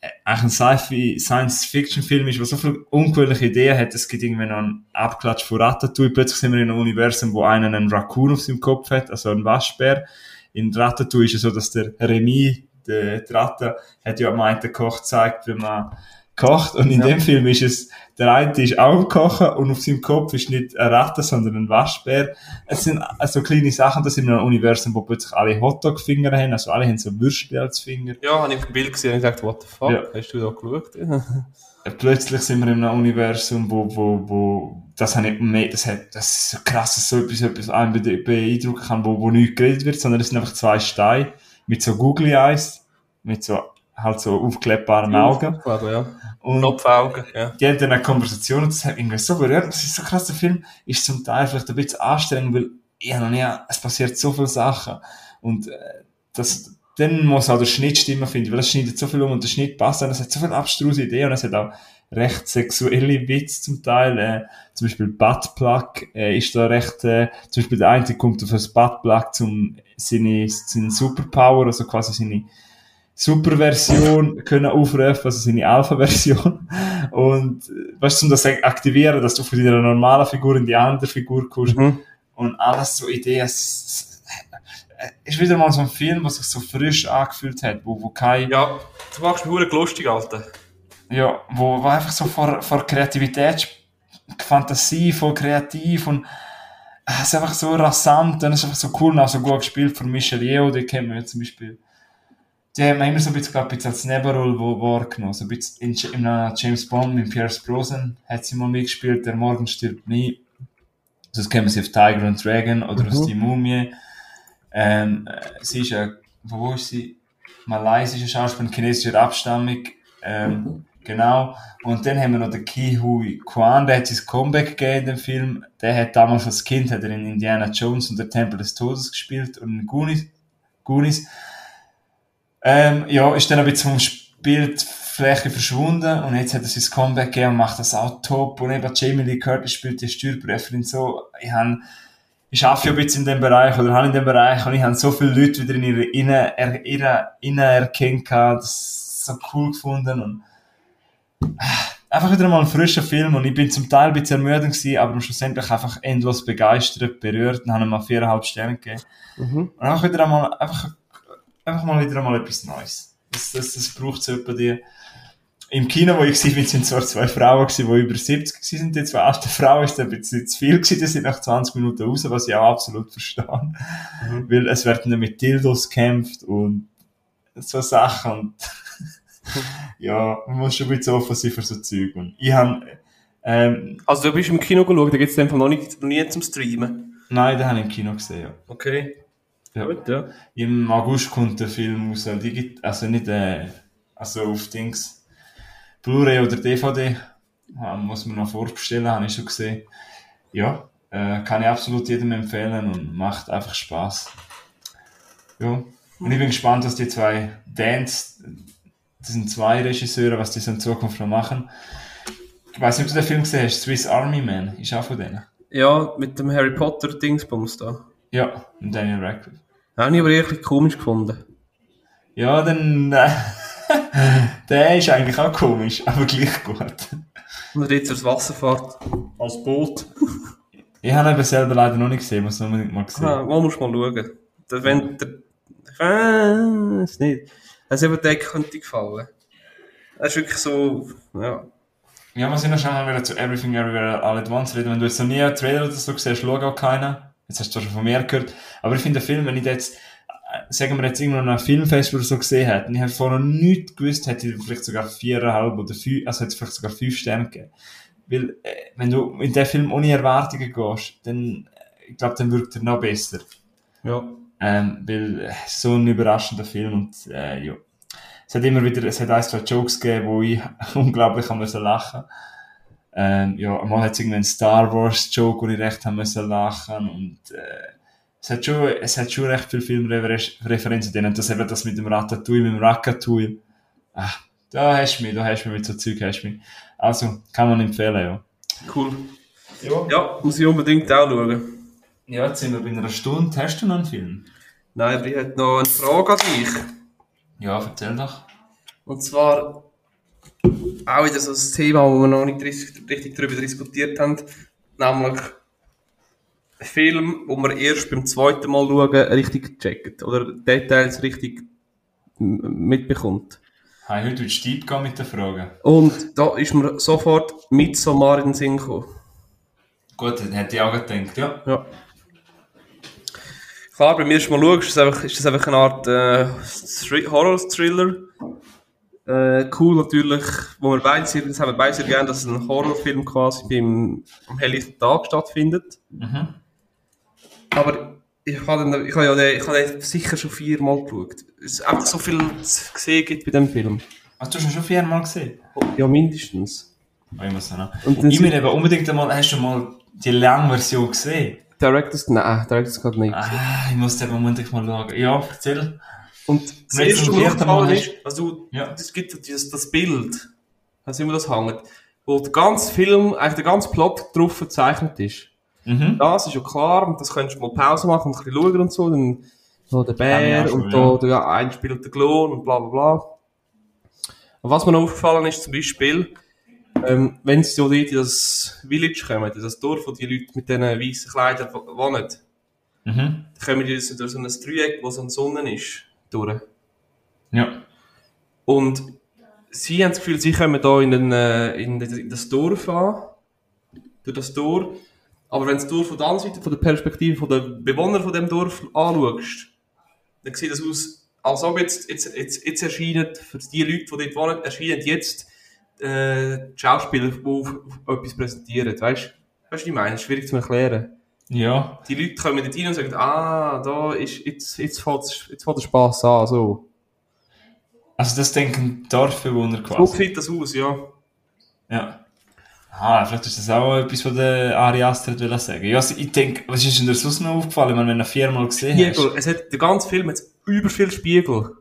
äh, eigentlich ein Science-Fiction-Film ist, der so viele ungewöhnliche Ideen hat. Es gibt irgendwie noch einen Abklatsch von Ratatouille. Plötzlich sind wir in einem Universum, wo einer einen Raccoon auf seinem Kopf hat, also einen Waschbär. In Ratatouille ist es so, dass der Remy, der, der Ratte, hat ja am einen Koch gezeigt, wie man kocht. Und in ja. dem Film ist es, der eine ist auch am Kochen und auf seinem Kopf ist nicht eine Ratte, sondern ein Waschbär. Es sind so kleine Sachen, das sind ein Universum, wo plötzlich alle Hotdog-Finger haben, also alle haben so Würstchen als Finger. Ja, habe ich ein Bild gesehen und gesagt, what the fuck, ja. hast du da geschaut? plötzlich sind wir in einem Universum, wo, wo, wo, das habe ich mehr, das hat, das ist so krass, dass so etwas, etwas einen beeindrucken kann, wo, wo nicht geredet wird, sondern es sind einfach zwei Steine mit so Googly Eyes, mit so halt so aufkleppbaren Augen. Ja. Und Knopfaugen, ja. Die haben dann eine Konversation und das hat irgendwie so berührt. Das ist so krass, der Film ist zum Teil vielleicht ein bisschen anstrengend, weil ja, noch nie, es passiert so viele Sachen. Und äh, das, dann muss auch der Schnitt stimmen, finde ich, weil es schneidet so viel um und der Schnitt passt dann, es hat so viele abstruse Ideen und es hat auch recht sexuelle Witze zum Teil, äh, zum Beispiel Buttplug äh, ist da recht, äh, zum Beispiel der eine kommt auf das Buttplug zum seine, seine Superpower, also quasi seine Superversion können aufrufen, also seine Alpha-Version. Und, äh, weißt du, um das aktivieren, dass du von deiner normalen Figur in die andere Figur kommst. Mhm. Und alles so Ideen. Es ist wieder mal so ein Film, was sich so frisch angefühlt hat, wo, wo kein... Ja, du machst mich lustig, Alter. Ja, wo, wo einfach so vor, vor Kreativität, Fantasie, voll kreativ und äh, es ist einfach so rasant, dann ist es einfach so cool, auch so gut gespielt von Michel Yeo, den kennen wir zum Beispiel die haben immer so ein bisschen, ein bisschen als Nebenrolle wahrgenommen. So ein bisschen in, in James Bond mit Pierce Brosnan hat sie mal mitgespielt, der Morgen stirbt nie. Sonst kennen wir sie auf Tiger and Dragon oder mhm. aus Die Mumie. Ähm, sie ist ja, wo ist sie? Malaysische Schauspielerin, chinesischer Abstammung. Ähm, genau. Und dann haben wir noch den Ki Hui Kwan, der hat sein Comeback gegeben in dem Film. Der hat damals als Kind hat er in Indiana Jones und der Tempel des Todes gespielt und in Goonies. Goonies. Ähm, ja, ist dann ein bisschen vom Spielfläche verschwunden und jetzt hat er sein Comeback gegeben und macht das auch top. Und eben Jamie Lee Curtis spielt die Steuerprüferin so. Ich habe ich arbeite ja ein bisschen in dem Bereich oder habe in dem Bereich und ich habe so viele Leute wieder in ihre Innen, ihre Innen erkennt, das so cool gefunden und äh, einfach wieder mal ein frischer Film und ich bin zum Teil ein bisschen ermüdend gewesen, aber schlussendlich einfach endlos begeistert, berührt und habe ihm mal viereinhalb Sterne gegeben. Mhm. Und auch wieder einmal einfach einfach mal wieder einmal etwas Neues. Das, das, das braucht es etwa die. Im Kino, wo ich war, sind zwar zwei Frauen gewesen, die über 70 waren, die zwei alte Frauen, ist ein bisschen zu viel gewesen, die sind nach 20 Minuten raus, was ich auch absolut verstehe. Mhm. Weil es werden dann mit Dildos gekämpft und so Sachen und ja, man muss schon ein bisschen offen sein für so Zeug. Und ich habe, ähm, Also du bist im Kino geschaut, da gibt es einfach noch, nicht, noch nie zum Streamen? Nein, den habe ich im Kino gesehen, ja. Okay. Gut, ja. Im August kommt der Film raus, also nicht, äh, also auf Dings, Blu-ray oder DVD, ja, muss man noch vorbestellen, habe ich schon gesehen. Ja, äh, kann ich absolut jedem empfehlen und macht einfach Spaß. Ja. Und ich bin gespannt, was die zwei Dance, das sind zwei Regisseure, was die so in Zukunft noch machen. Ich weiß nicht, ob du den Film gesehen hast, Swiss Army Man, ist auch von denen. Ja, mit dem Harry Potter Dingsbums da. Ja, und Daniel Radcliffe. Habe ich aber irgendwie komisch gefunden. Ja, dann. Äh, der ist eigentlich auch komisch, aber gleich gut. Und er jetzt aufs Wasser fährt. Als Boot. ich habe ihn selber leider noch nicht gesehen, muss unbedingt mal sehen. Ah, musst du mal schauen. Der, wenn der. Ich weiß nicht. Also, über den könnte gefallen. Das ist wirklich so. Ja. Ja, wir sind noch schnell wieder zu Everything Everywhere All at Once reden. Wenn du jetzt noch nie einen Trailer oder so siehst, schau auch keinen. Jetzt hast du schon von mir gehört. Aber ich finde den Film, wenn ich jetzt, äh, sagen wir jetzt irgendwo noch ein Filmfest oder so gesehen hätte, und ich hätte vorher nichts gewusst, hätte ich vielleicht sogar viereinhalb oder fünf, also hätte es vielleicht sogar fünf Sterne gegeben. Weil, äh, wenn du in den Film ohne Erwartungen gehst, dann, äh, ich glaube, dann wirkt er noch besser. Ja. Ähm, weil, so ein überraschender Film und, äh, ja. Es hat immer wieder, es hat ein, zwei Jokes gegeben, wo ich unglaublich haben müssen lachen ähm, ja, einmal hat es irgendwie einen Star Wars Joke, wo ich recht haben müssen lachen und äh, es hat schon, es hat schon recht viele Filmreferenzen drin. Und das eben das mit dem Ratatouille, mit dem Ratatouille. Ah, da hast du mich, da hast du mich mit so Zeug, hast du mich. Also, kann man empfehlen, ja. Cool. Ja. ja, muss ich unbedingt auch schauen. Ja, jetzt sind wir bei einer Stunde. Hast du noch einen Film? Nein, ich hätte noch eine Frage an dich. Ja, erzähl doch. Und zwar, auch wieder so ein Thema, wo wir noch nicht richtig darüber diskutiert haben, nämlich Film, wo man erst beim zweiten Mal schauen richtig checkt oder Details richtig mitbekommt. Hey, heute wird steep gehen mit den Fragen. Und da ist mir sofort Midsommar in den Sinn gekommen. Gut, dann hätte ich auch gedacht, ja. Ja. Klar, beim ersten Mal schauen, ist das einfach, ist das einfach eine Art äh, Horror-Thriller. Äh, cool natürlich, wo wir beide sehr, das haben wir beide sehr gerne, dass ein Horrorfilm quasi beim, am helllichten Tag stattfindet. Mhm. Aber ich habe, ich habe ja den, ich habe den sicher schon viermal geschaut. Es einfach so viel zu sehen gibt bei diesem Film. Hast du schon viermal gesehen? Ja, mindestens. Oh, ich muss noch. Und ich will eben unbedingt einmal, hast du mal die lange Version gesehen? Directors, nein, Directors gerade nicht. Ah, ich muss eben unbedingt mal schauen. Ja, erzähl. Und das erste, was mir aufgefallen ist, also, ja. es gibt dieses, das Bild, also immer das hängt, wo der ganze Film, eigentlich der ganze Plot drauf verzeichnet ist. Mhm. Das ist ja klar, und das könntest du mal Pause machen und ein bisschen schauen und so, dann, so der Bär schon, und da, der, ja, ein spielt der Klon und bla, bla, bla. Und was mir noch aufgefallen ist, zum Beispiel, ähm, wenn sie so dort in das Village kommen, das Dorf, wo die Leute mit diesen weißen Kleidern wohnen, mhm. dann kommen die durch so ein Dreieck, wo so eine Sonne ist, durch. Ja. Und sie haben das Gefühl, sie kommen da in, den, äh, in, in das Dorf an, durch das Tor. Aber wenn du das Dorf von der anderen Seite, von der Perspektive der Bewohner von dem Dorf anschaust, dann sieht das aus, als ob jetzt, jetzt, jetzt, jetzt erscheinen, für die Leute, die dort wohnen, erscheinen jetzt äh, die Schauspieler, die auf, auf etwas präsentieren. Weißt du, was ich meine? Das ist schwierig zu erklären. Ja. Die Leute kommen dort rein und sagen, ah, da ist, jetzt, jetzt fängt, jetzt fängt der Spass an, so. Also das denken Dorfbewohner quasi? So sieht das aus, ja. Ja. Ah, vielleicht ist das auch etwas, was der Ari Aster will sagen. Ja, also ich denke, was ist denn dir sonst noch aufgefallen, wenn du ihn viermal gesehen Spiegel. hast? Es hat, der ganze Film hat über viel Spiegel.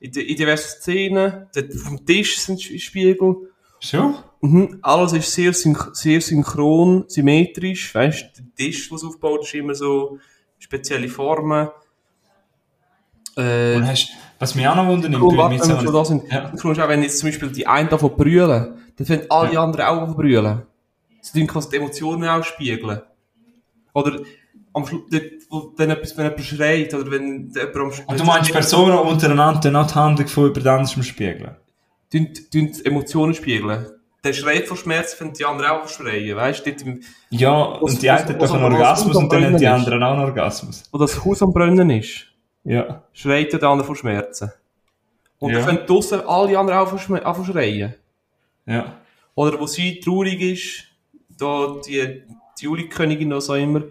In, in diversen Szenen, dort auf dem Tisch sind Spiegel. Schon? Mhm. Alles ist sehr, sehr synchron, symmetrisch. Weißt der Tisch, was aufgebaut ist, immer so spezielle Formen. Äh, Und hast, was mich auch noch wundert, cool, warte, wenn wir da sind, ja. auch, wenn jetzt zum Beispiel die einen davon brüllen, dann finden alle ja. anderen auch davon brüllen. Sie tun quasi die Emotionen auch spiegeln. Oder am Schluss, wenn etwas, wenn jemand schreit, oder wenn jemand am Schluss... Du meinst Personen untereinander nicht die Handlung von über den anderen spiegeln? Tun, tun Emotionen spiegeln. Der schreit vor Schmerz, wenn die anderen auch schreien, weißt du? Ja, und die einen haben doch einen Orgasmus und dann haben die anderen auch einen Orgasmus. Wo das Haus am Brennen ist. Ja. Schreit der andere vor Schmerzen. Und ja. dann können draussen alle anderen auch schreien. Ja. Oder wo sie traurig ist, da die, die Juli-Königin oder so immer,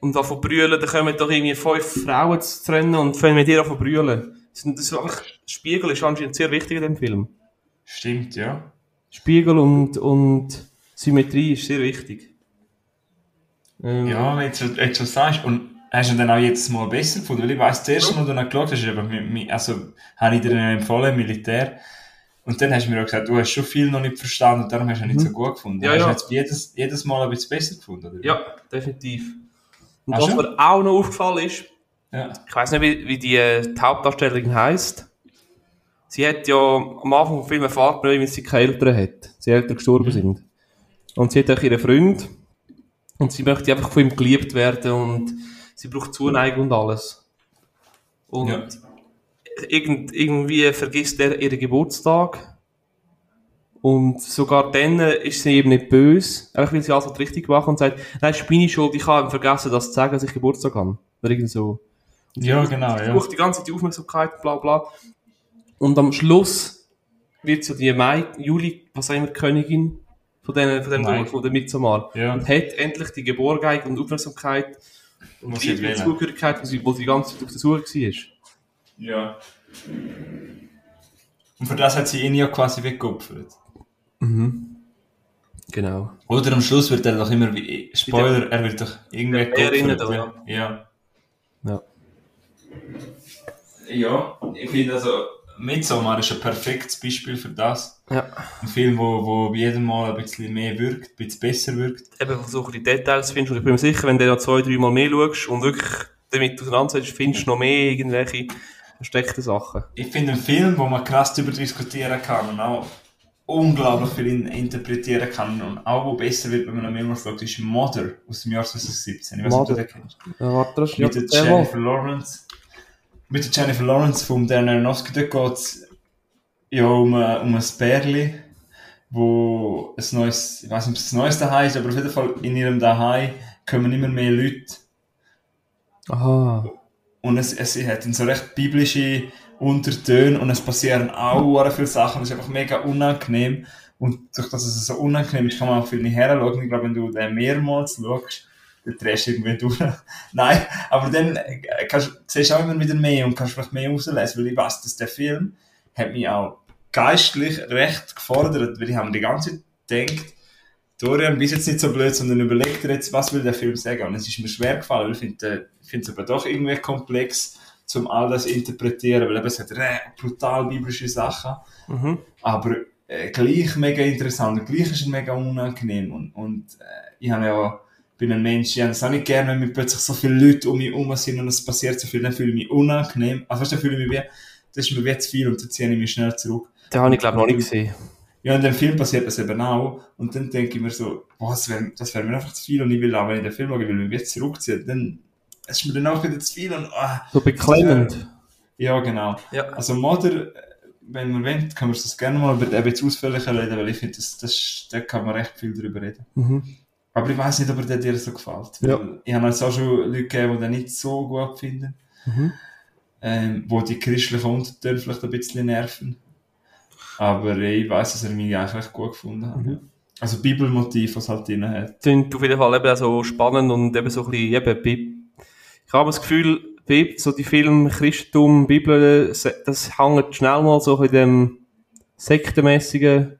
und davon brüllen, dann kommen doch irgendwie fünf Frauen zu trennen und fangen mit ihr davon brüllen. Das ist einfach, Spiegel ist anscheinend sehr wichtig in dem Film. Stimmt, ja. Spiegel und, und Symmetrie ist sehr wichtig. Ähm, ja, wenn du jetzt so sagst, und hast du dann auch jetzt mal besser gefunden? Weil ich weiss, das erste Mal, als du dann geschaut hast, aber, also, habe ich dir empfohlen, Militär. Und dann hast du mir auch gesagt, du hast schon viel noch nicht verstanden und darum hast du ihn nicht mhm. so gut gefunden. Ja, hast ja. du jetzt jedes, jedes Mal ein bisschen besser gefunden, oder? Ja, definitiv. Und Ach was mir auch noch aufgefallen ist, ja. ich weiß nicht, wie, wie die, äh, die Hauptdarstellerin heisst. Sie hat ja am Anfang des Films erfahren, wie sie keine Eltern hat. Sie Eltern gestorben mhm. sind. Und sie hat auch ihren Freund. Und sie möchte einfach von ihm geliebt werden und sie braucht Zuneigung und alles. Und ja irgend, irgendwie vergisst er ihren Geburtstag. Und sogar dann ist sie eben nicht böse, einfach weil sie alles richtig gemacht und sagt, nein, ich bin ich schuld, ich habe vergessen, das zu sagen, dass ich Geburtstag habe. Oder irgend so. Und ja, genau, ja. Die ganze Zeit die Aufmerksamkeit, bla, bla. Und am Schluss wird so die Mai, Juli, was auch immer, Königin von, den, von dem Dorf, von der Midsommar. Ja. Und hat endlich die Geborgenheit und Aufmerksamkeit und die Zugehörigkeit, wo sie, wo sie die ganze Zeit auf der Suche war. Ja. Und für das hat sie ihn ja quasi weggeopfert. Mhm. Genau. Oder am Schluss wird er doch immer wie. Spoiler, er wird doch irgendwie geopfert. Ja. ja. Ja. Ja, ich finde also, Midsommar ist ein perfektes Beispiel für das. Ja. Ein Film, wo, wo jedem Mal ein bisschen mehr wirkt, ein bisschen besser wirkt. Eben, versuche die Details findest und ich bin mir sicher, wenn du noch zwei, drei Mal mehr schaust und wirklich damit auseinandersetzt, findest du noch mehr irgendwelche versteckte Sachen. Ich finde einen Film, wo man krass darüber diskutieren kann und auch unglaublich viel interpretieren kann und auch wo besser wird, wenn man noch mehrmals schaut, ist Mother aus dem Jahr 2017. Ich weiß nicht, ob du den kennst. Ja, warte, das Mit der Jennifer Lawrence. Mit der Jennifer Lawrence von Dan Aronofsky. Dort geht es ja um, um ein Bärli, wo ein neues, ich weiß nicht, ob es das neueste daheim ist, aber auf jeden Fall in ihrem Daheim kommen immer mehr Leute. Aha. Und es, es hat so recht biblische Untertöne und es passieren auch viele Sachen. Es ist einfach mega unangenehm. Und durch das es so unangenehm ist, kann man auch viel nicht herschauen. Ich glaube, wenn du den mehrmals schaust, drehst du irgendwie durch. Nein, aber dann äh, kannst, siehst du auch immer wieder mehr und kannst vielleicht mehr rauslesen, weil ich weiß, dass der Film hat mich auch geistlich recht gefordert, weil ich habe die ganze Zeit gedacht, Dorian, bist jetzt nicht so blöd, sondern überleg dir jetzt, was will der Film sagen. Und es ist mir schwer gefallen, weil ich finde, äh, es aber doch irgendwie komplex um all das zu interpretieren, weil eben es hat brutal biblische Sachen, mhm. aber äh, gleich mega interessant, gleich ist es mega unangenehm und, und äh, ich habe ja bin ein Mensch, ich habe es auch nicht gerne, wenn mir plötzlich so viele Leute um mich herum sind und es passiert so viel, dann fühle ich mich unangenehm. Also weißt, dann fühle ich mich wie, das ist mir wie zu viel und dann ziehe ich mich schnell zurück. Den habe ich glaube noch nicht gesehen. Ja, in dem Film passiert das eben auch. Und dann denke ich mir so, boah, das wäre wär mir einfach zu viel und ich will auch, wenn ich den Film schaue, will mich jetzt zurückziehen, dann ist mir dann auch wieder zu viel und, ah. So beklemmend. Ja, genau. Ja. Also, Mother, wenn man will, kann man das gerne mal über den jetzt ausführlicher reden, weil ich finde, das, das, da kann man recht viel drüber reden. Mhm. Aber ich weiß nicht, ob der dir so gefällt. Ja. Ich habe also auch schon Leute gegeben, die den nicht so gut finden. Mhm. Ähm, wo die christlichen Untertöne vielleicht ein bisschen nerven. Aber ich weiß, dass er mich eigentlich gut gefunden hat. Mhm. Also Bibelmotiv, was halt drin hat. Sind auf jeden Fall eben so spannend und eben so ein bisschen, eben, ich habe das Gefühl, so die Filme Christentum, Bibel, das hängt schnell mal so in dem sektenmäßigen,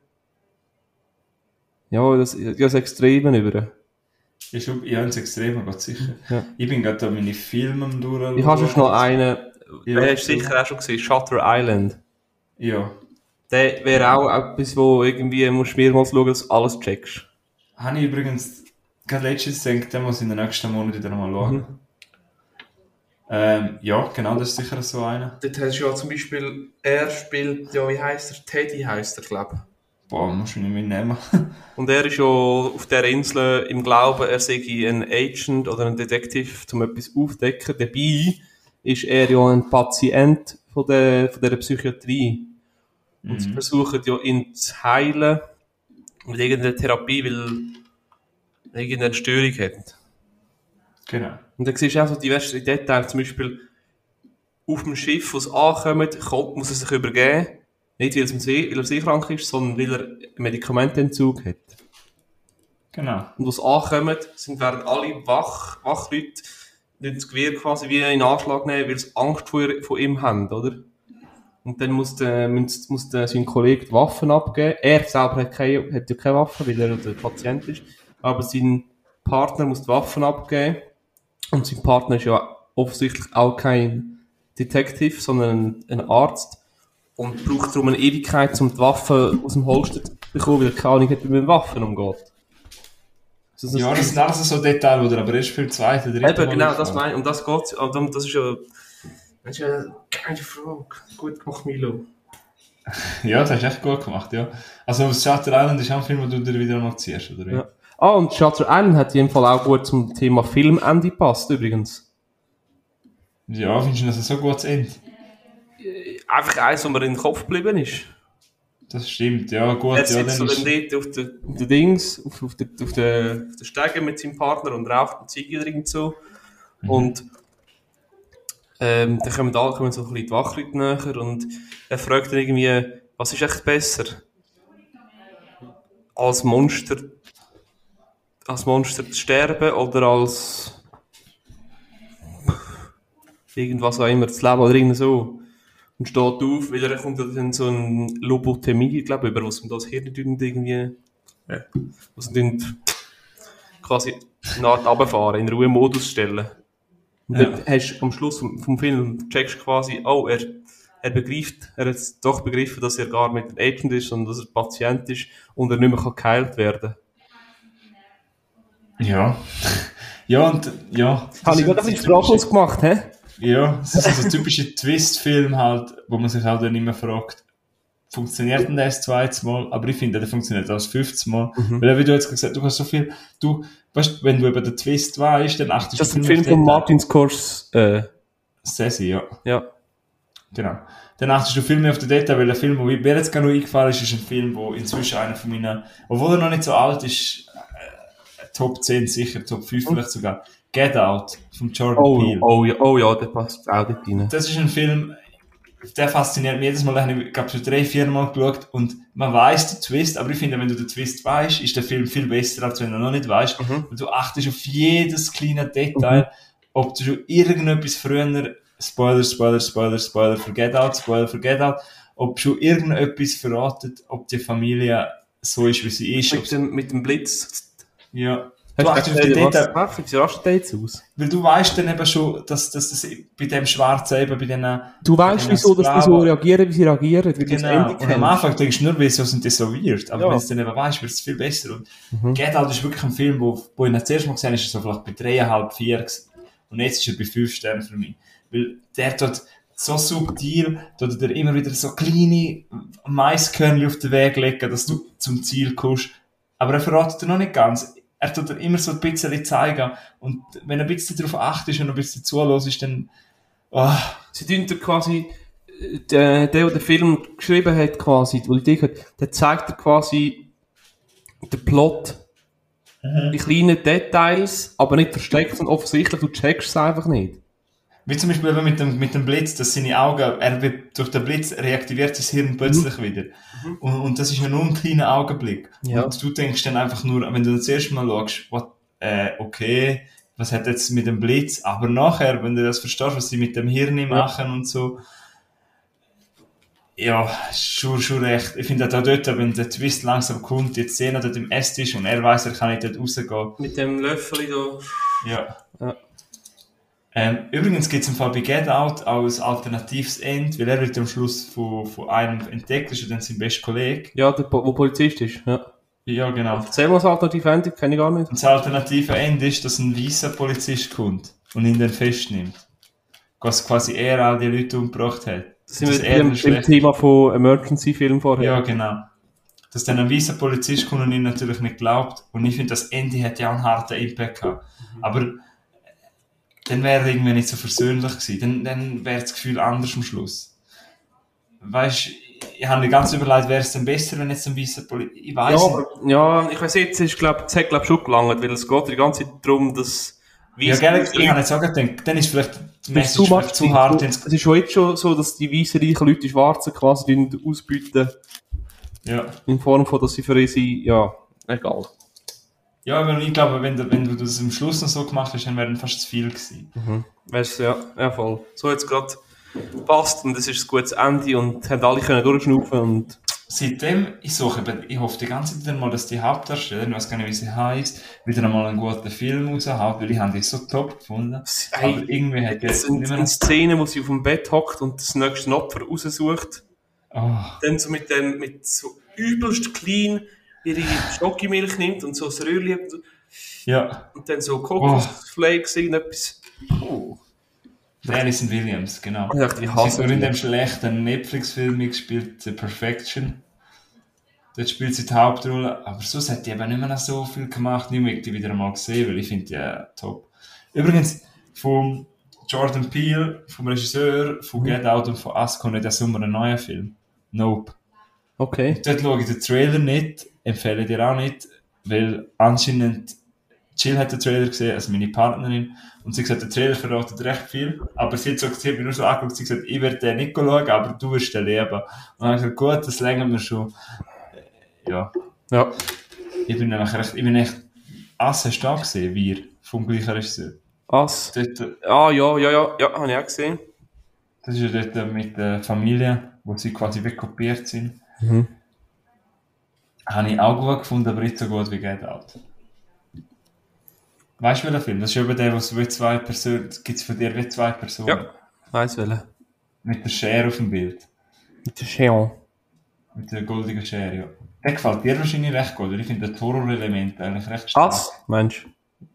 ja, das, ja, das Extremen über. Ich, ich habe es extrem, aber sicher. Ja. Ich bin gerade da meine Filme durch. Ich habe schon noch einen, ja, hast du sicher auch schon gesehen, Shutter Island. Ja. Der wäre auch etwas, wo irgendwie musst du mehrmals schauen, dass du alles checkst. Habe ich übrigens gerade letztens gedacht, den muss ich in den nächsten Monaten wieder mal schauen. Mhm. Ähm, ja, genau, das ist sicher so einer. Dort hast du ja zum Beispiel, er spielt, ja, wie heißt er? Teddy heißt er, glaube ich. Boah, musst du nicht mitnehmen. Und er ist ja auf der Insel im Glauben, er sei ein Agent oder ein Detektiv, um etwas aufzudecken. Dabei ist er ja ein Patient von der, von der Psychiatrie. Und mhm. sie versuchen ja ihn zu heilen mit irgendeiner Therapie, weil er irgendeine Störung hat. Genau. Und dann siehst du auch so diverse Details, zum Beispiel auf dem Schiff, wo es ankommt, muss er sich übergeben. Nicht, weil, See, weil er seekrank ist, sondern weil er einen Medikamententzug hat. Genau. Und wo es ankommt, sind werden alle Wach, Wachleute das Gewehr quasi wie in Anschlag nehmen, weil sie Angst vor, vor ihm haben, oder? Und dann muss, der, muss, muss der, sein Kollege die Waffen abgeben. Er selber hat, keine, hat ja keine Waffe, weil er der Patient ist. Aber sein Partner muss die Waffen abgeben. Und sein Partner ist ja offensichtlich auch kein Detective, sondern ein Arzt. Und braucht darum eine Ewigkeit, um die Waffen aus dem Holster zu bekommen, weil er keine Ahnung hat, wie man mit Waffen umgeht. Das ja, das sind alles so Details, oder aber erst für den zweiten, dritten Eben, genau, das meine ich. Und das geht, und das ist ja, das ist ja eine geile Frage. Gut gemacht, Milo. ja, das hast du echt gut gemacht, ja. Also, das Shutter Island ist auch ein Film, den du dir wieder noch ziehst, oder wie? Ja. Ah, und Shutter Island hat in jedem Fall auch gut zum Thema Filmende passt, übrigens. Ja, findest du das so gut zu Ende? Einfach eins, wo mir in den Kopf geblieben ist. Das stimmt, ja, gut. Er sitzt ja, so dann auf den, auf den Dings, auf, auf, der, auf, der, auf der Stege mit seinem Partner und raucht einen Ziege so. Mhm. Und ähm, dann kommen alle kommen so ein bisschen die Wachleute näher und er fragt dann irgendwie, was ist echt besser? Als Monster, als Monster zu sterben oder als irgendwas auch immer zu leben oder irgendwie so und steht auf, weil er kommt dann so ein Lobotomie, glaube ich, über was man das Hirn irgendwie, ja, was man quasi Art runterfahren, in Ruhemodus stellen. Und ja. dann hast du am Schluss vom, vom Film checkst quasi, oh, er, er begreift, er hat doch begriffen, dass er gar nicht ein Agent ist, sondern dass er Patient ist und er nicht mehr geheilt werden Ja. Ja, und, ja. Habe ich gerade ein bisschen sprachlos gemacht, hä? Ja, es ist so ein typischer Twist-Film halt, wo man sich halt dann immer fragt, funktioniert denn das zweites Mal? Aber ich finde, der funktioniert auch das 15 Mal. Mhm. Weil, wie du jetzt gesagt hast, du hast so viel, du, weißt, wenn du über den Twist weißt, dann achtest du Das ist ein Film von Martin Skors, äh. Sessi, ja. Ja. Genau. Dann achtest du viel mehr auf den Detail, weil der Film, der mir jetzt gerade noch eingefallen ist, ist ein Film, wo inzwischen einer von meinen, obwohl er noch nicht so alt ist, äh, Top 10 sicher, Top 5 mhm. vielleicht sogar, Get Out von Jordan oh, Peele. Oh ja, oh ja, der passt auch dort rein. Das ist ein Film, der fasziniert mich jedes Mal. Ich habe glaube schon drei, vier Mal geschaut und man weiß den Twist, aber ich finde, wenn du den Twist weißt, ist der Film viel besser, als wenn du noch nicht weißt. Mhm. du achtest auf jedes kleine Detail, mhm. ob du schon irgendetwas früher, Spoiler, Spoiler, Spoiler, Spoiler, Forget Out, Spoiler, Forget Out, ob schon irgendetwas verratet, ob die Familie so ist, wie sie ist. Mit, dem, mit dem Blitz. Ja. Du die Details. Wie rastet jetzt aus? Weil du weißt dann eben schon, dass, dass das bei dem Schwarzen eben, bei den Du weißt, wieso, dass die so reagieren, wie sie reagieren. Wie genau. Und am Anfang denkst du nur, wieso sind die so weird. Aber ja. wenn du es dann eben weißt, wird es viel besser. Und mhm. Get Out ist wirklich ein Film, wo, wo ich das erste Mal gesehen habe, ist er so vielleicht bei dreieinhalb, vier Und jetzt ist er bei fünf Sternen für mich. Weil der dort so subtil, dort er immer wieder so kleine Maiskörnchen auf den Weg legen, dass du zum Ziel kommst. Aber er verratet dir noch nicht ganz er tut immer so ein bisschen zeigen. Und wenn er ein bisschen darauf achtet und ein bisschen zulässt, dann, oh. Sie tun dir quasi, der, der, der den Film geschrieben hat, quasi, wo die hat, der zeigt dir quasi den Plot. Mhm. Die kleinen Details, aber nicht versteckt und offensichtlich, du checkst es einfach nicht. Wie zum Beispiel eben mit dem, mit dem Blitz, dass seine Augen, er wird, durch den Blitz reaktiviert sein Hirn plötzlich mhm. wieder. Mhm. Und, und das ist ja nur ein kleiner Augenblick. Ja. Und du denkst dann einfach nur, wenn du das erste Mal schaust, what, äh, okay, was hat jetzt mit dem Blitz? Aber nachher, wenn du das verstehst, was sie mit dem Hirn ja. machen und so, ja, schon, schon recht. Ich finde auch dort, wenn der Twist langsam kommt, jetzt sehen er dort im Esstisch und er weiß, er kann nicht dort rausgehen. Mit dem Löffel da. Ja. ja. Ähm, übrigens gibt es im Fall bei Get Out ein alternatives End, weil er wird am Schluss von, von einem entdeckt, ist dann sein bester Kollege. Ja, der, wo Polizist ist, ja. Ja, genau. Erzähl mal das alternative Ende, kenne ich gar nicht. Und das alternative Ende ist, dass ein weißer Polizist kommt und ihn dann festnimmt. Was quasi er all die Leute umgebracht hat. Das sind wir im, im Thema von Emergency-Film vorher. Ja, genau. Dass dann ein weißer Polizist kommt und ihn natürlich nicht glaubt. Und ich finde, das Ende hat ja auch einen harten Impact gehabt. Mhm. Aber dann wäre er irgendwie nicht so versöhnlich gewesen. Dann, dann wäre das Gefühl anders am Schluss. Weißt ich habe mir ganz überlegt, wäre es denn besser, wenn jetzt ein weißer Polizist. Ich weiß ja, nicht. Ja, ich weiß jetzt, ist, glaub, es hat, glaub, schon gelangt, weil es geht die ganze Zeit darum, dass. Ja, gell, ich habe jetzt auch gedacht, dann ist vielleicht die Message zu, vielleicht zu hart. Es ist schon jetzt schon so, dass die weißen reichen Leute die Schwarzen quasi ausbieten. Ja. In Form von, dass sie für sie, ja, egal. Ja, aber ich glaube, wenn du, wenn du das am Schluss noch so gemacht hast, dann wäre fast zu viel gewesen. Mhm. Weißt du, ja, ja, voll. So jetzt gerade passt und es ist ein gutes Ende und haben alle können durchschnaufen und... Seitdem, ich suche, ich hoffe die ganze Zeit mal, dass die Hauptdarsteller, ich weiß gar nicht, wie sie heißt, wieder einmal einen guten Film raushaut, weil ich habe die so top gefunden. Hey, aber irgendwie hat jetzt nicht mehr... Eine Szene, wo sie auf dem Bett hockt und das nächste Opfer raussucht. Oh. Dann so mit dem, mit so übelst clean ihre Schokimilch nimmt und so ein Röhrchen ja. und dann so Kokosflakes, oh. irgendetwas. Oh. Alison Williams, genau. Ich dachte, ich hasse sie hat in dem schlechten Netflix-Film gespielt, The Perfection. Dort spielt sie die Hauptrolle, aber sonst hat die eben nicht mehr so viel gemacht. Nie mehr die wieder einmal gesehen, weil ich finde die ja top. Übrigens, von Jordan Peele, vom Regisseur, von mhm. Get Out und von Us kommt der Sommer ein neuer Film. Nope. Okay. Und dort schaue ich den Trailer nicht, empfehle dir auch nicht, weil anscheinend Jill hat den Trailer gesehen, also meine Partnerin, und sie gesagt, der Trailer verratet recht viel, aber sie hat, so, sie hat mir nur so angeguckt, sie hat gesagt, ich werde den nicht schauen, aber du wirst den leben. Und dann habe ich gesagt, gut, das längert mir schon. Ja. Ja. Ich bin nämlich recht, ich bin echt, Ass hast du auch gesehen, wir, vom gleichen Regisseur. Ass? Dort, ah, ja, ja, ja, ja, habe ich auch gesehen. Das ist ja dort mit der Familie, wo sie quasi wegkopiert sind. Mhm. Habe ich auch gut gefunden, aber nicht so gut wie Get Out. Weißt du, welcher Film? Das ist über den, wo es wie zwei Personen, gibt es von dir wie zwei Personen? Ja, weiss welcher. Mit der Schere auf dem Bild. Mit der Schere. Mit der goldigen Schere, ja. Der gefällt dir wahrscheinlich recht gut, weil ich finde das Horror-Element eigentlich recht stark. Was? Mensch.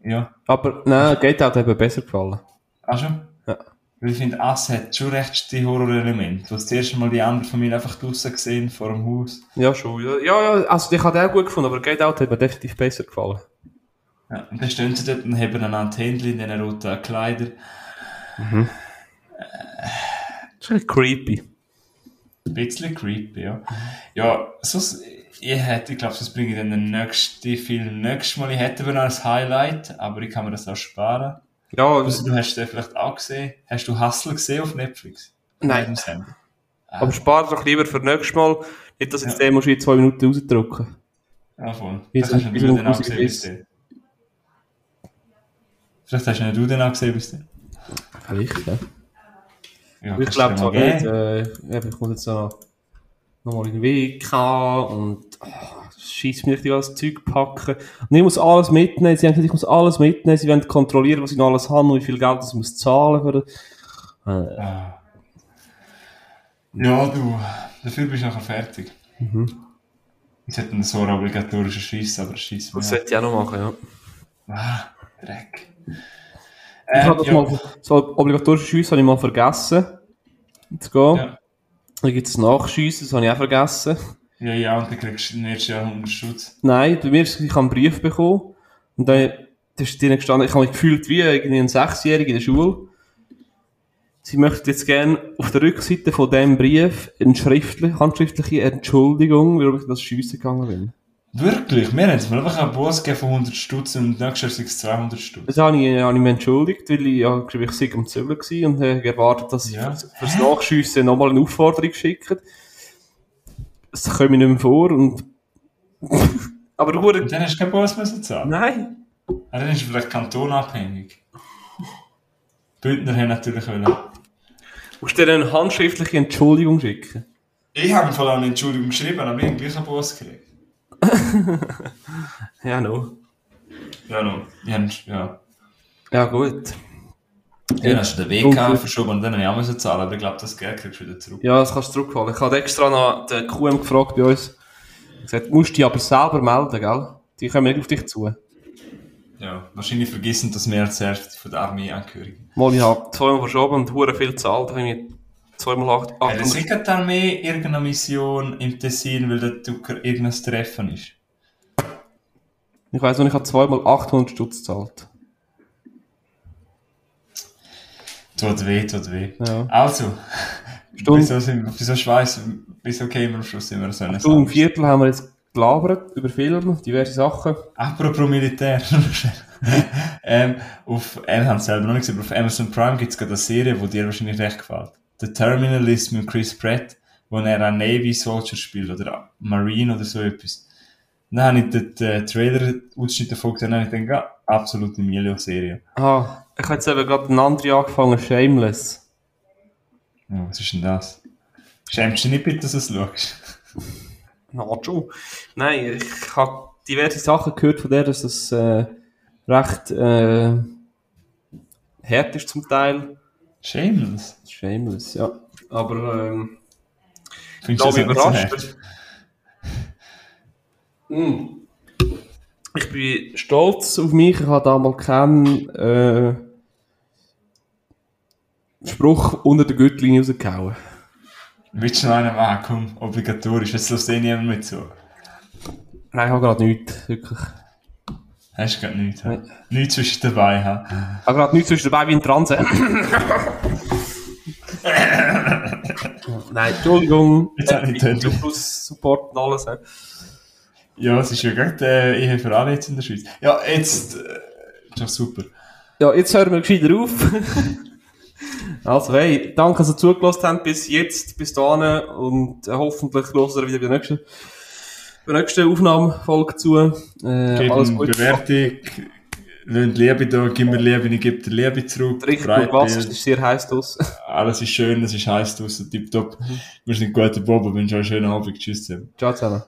Ja. Aber, nein, Get Out hat mir besser gefallen. Ach schon? Weil ich finde, Ass hat schon recht die Horror-Elemente. Du hast das erste Mal die andere Familie einfach draussen gesehen, vor dem Haus. Ja, schon. Ja, ja, also ich habe den auch gut gefunden, aber Get Out hat mir definitiv besser gefallen. Ja, und dann stehen sie dort und haben einander Händchen in diesen roten Kleidern. Mhm. Äh, das ist ein creepy. Ein bisschen creepy, ja. Ja, sonst, ich hätte, ich glaube, sonst bringe ich dann den nächsten Film nächstes Mal. Ich hätte aber noch ein Highlight, aber ich kann mir das auch sparen. Ja, also, du hast den vielleicht auch gesehen. Hast du Hustle gesehen auf Netflix? Nein. Aber spar doch lieber für nächstes Mal. Nicht, dass jetzt ja. den musst du in zwei Minuten rausdrücken. Ja, voll. Wie hast du den auch gesehen bis Vielleicht hast du den auch gesehen bis dann. Vielleicht, ja. ja ich glaube zwar nicht. Äh, ich muss jetzt noch, noch mal in den Weg und oh, schießt mir richtig alles Zeug packen. Und ich muss alles mitnehmen. Sie haben gesagt, ich muss alles mitnehmen. Sie wollen kontrollieren, was ich noch alles habe und wie viel Geld ich muss zahlen für äh. Ja, du, dafür bist du nachher fertig. Mhm. Es hat einen so einen obligatorischen Schiss, aber Schiss Das sollte ich auch noch machen, ja. Ah, Dreck. Äh, ich habe das ja. mal, so obligatorische Schiss habe ich mal vergessen. Zu gehen. Ja. Dann gibt es Nachschiessen, das habe ich auch vergessen. Ja, ja, und dann kriegst du nächstes Jahr 100 Schutz. Nein, bei mir ist, ich habe einen Brief bekommen. Und dann, da ist drin gestanden, ich habe mich gefühlt wie irgendwie ein Sechsjähriger in der Schule. Sie möchte jetzt gerne auf der Rückseite von diesem Brief eine schriftliche, handschriftliche Entschuldigung, warum ich das Schiessen gegangen bin. Wirklich? Wir haben es mir einfach einen Boss gegeben von 100 Stutz und nächstes Jahr sind es 200 Stutz. Das habe ich, habe ich mir entschuldigt, weil ich, ja, ich sei am war und habe erwartet, dass ja. ich für, das Nachschiessen nochmal eine Aufforderung schicke. Das komme ich nicht mehr vor und... Aber du Und dann hast du keinen Boss mehr zahlen? Nein. Ja, dann ist es vielleicht kantonabhängig. Bündner haben natürlich wollen. Musst du dir eine handschriftliche Entschuldigung schicken? Ich habe vor allem eine Entschuldigung geschrieben, aber ich habe gleich einen Boss gekriegt. ja, no. Ja, no. Ja. Ja, gut. Ja, dann hast du den WK verschoben und dann habe ich auch müssen zahlen, aber ich glaube, das Geld kriegst du wieder zurück. Ja, das kannst du zurückholen. Ich habe extra noch den QM gefragt bei uns. Er gesagt, du musst dich aber selber melden, gell? Die kommen nicht auf dich zu. Ja, wahrscheinlich vergessen, dass mehr als Hälfte von der Armee angehörigen. Mal, ich habe zweimal verschoben und hure viel gezahlt. Da habe ich zweimal acht. acht ja, sicher die Armee irgendeine Mission im Tessin, weil der Tucker irgendein Treffen ist. Ich weiss noch, ich habe zweimal 800 Stutz gezahlt. Tut weh, tut weh. Ja. Also, wieso, sind, wieso schweiß, wieso kämen wir am Schluss immer so eine Stunde Viertel haben wir jetzt gelabert über Filme, diverse Sachen. Apropos Militär. ähm, auf, äh, haben selber noch nicht gesehen, aber auf Amazon Prime gibt es gerade eine Serie, die dir wahrscheinlich recht gefällt. The Terminalist mit Chris Pratt, wo er einen Navy Soldier spielt oder Marine oder so etwas. Dann habe ich den, den Trailer-Ausschnitt davon gesehen und ich denke, ja, absolute Milo-Serie. Ah, ich habe jetzt eben gerade eine andere angefangen, Shameless. Oh, was ist denn das? Schämst du dich nicht bitte, dass du es schaust? Nacho. Nein, ich habe diverse Sachen gehört von der, dass es äh, recht äh, hart ist zum Teil. Shameless? Shameless, ja. Aber ähm, ich bin überrascht. mm. Ich bin stolz auf mich. Ich habe damals keinen äh, Spruch unter der Gürtellinie rausgehauen. Willst du noch einen machen? Komm, obligatorisch. Jetzt lässt eh niemand mit zu. Nein, ich habe gerade nichts, wirklich. Hast du gerade nichts? Nein. Nichts zwischen dabei, ha? Ich habe gerade nichts zwischen dabei wie ein Transe. Nein, Entschuldigung. Jetzt äh, ich den Support und alles. He. Ja, es ist ja gerade äh, Ehe für alle jetzt in der Schweiz. Ja, jetzt. Äh, ist doch super. Ja, jetzt hören wir gescheiter auf. Also, hey, danke, dass ihr zugelassen habt bis jetzt, bis dahin und äh, hoffentlich hören wir wieder bei der nächsten, bei der nächsten Aufnahmefolge zu. Äh, alles Gute. Bewertung, lasst Liebe da, gib mir Liebe, ich gebe dir Liebe zurück. Richtig es ist sehr heiß aus. Alles ist schön, es ist heiß aus, tipptopp. Wir sind gute Bob, wünsche euch einen schönen Abend, tschüss zusammen. Ciao zusammen.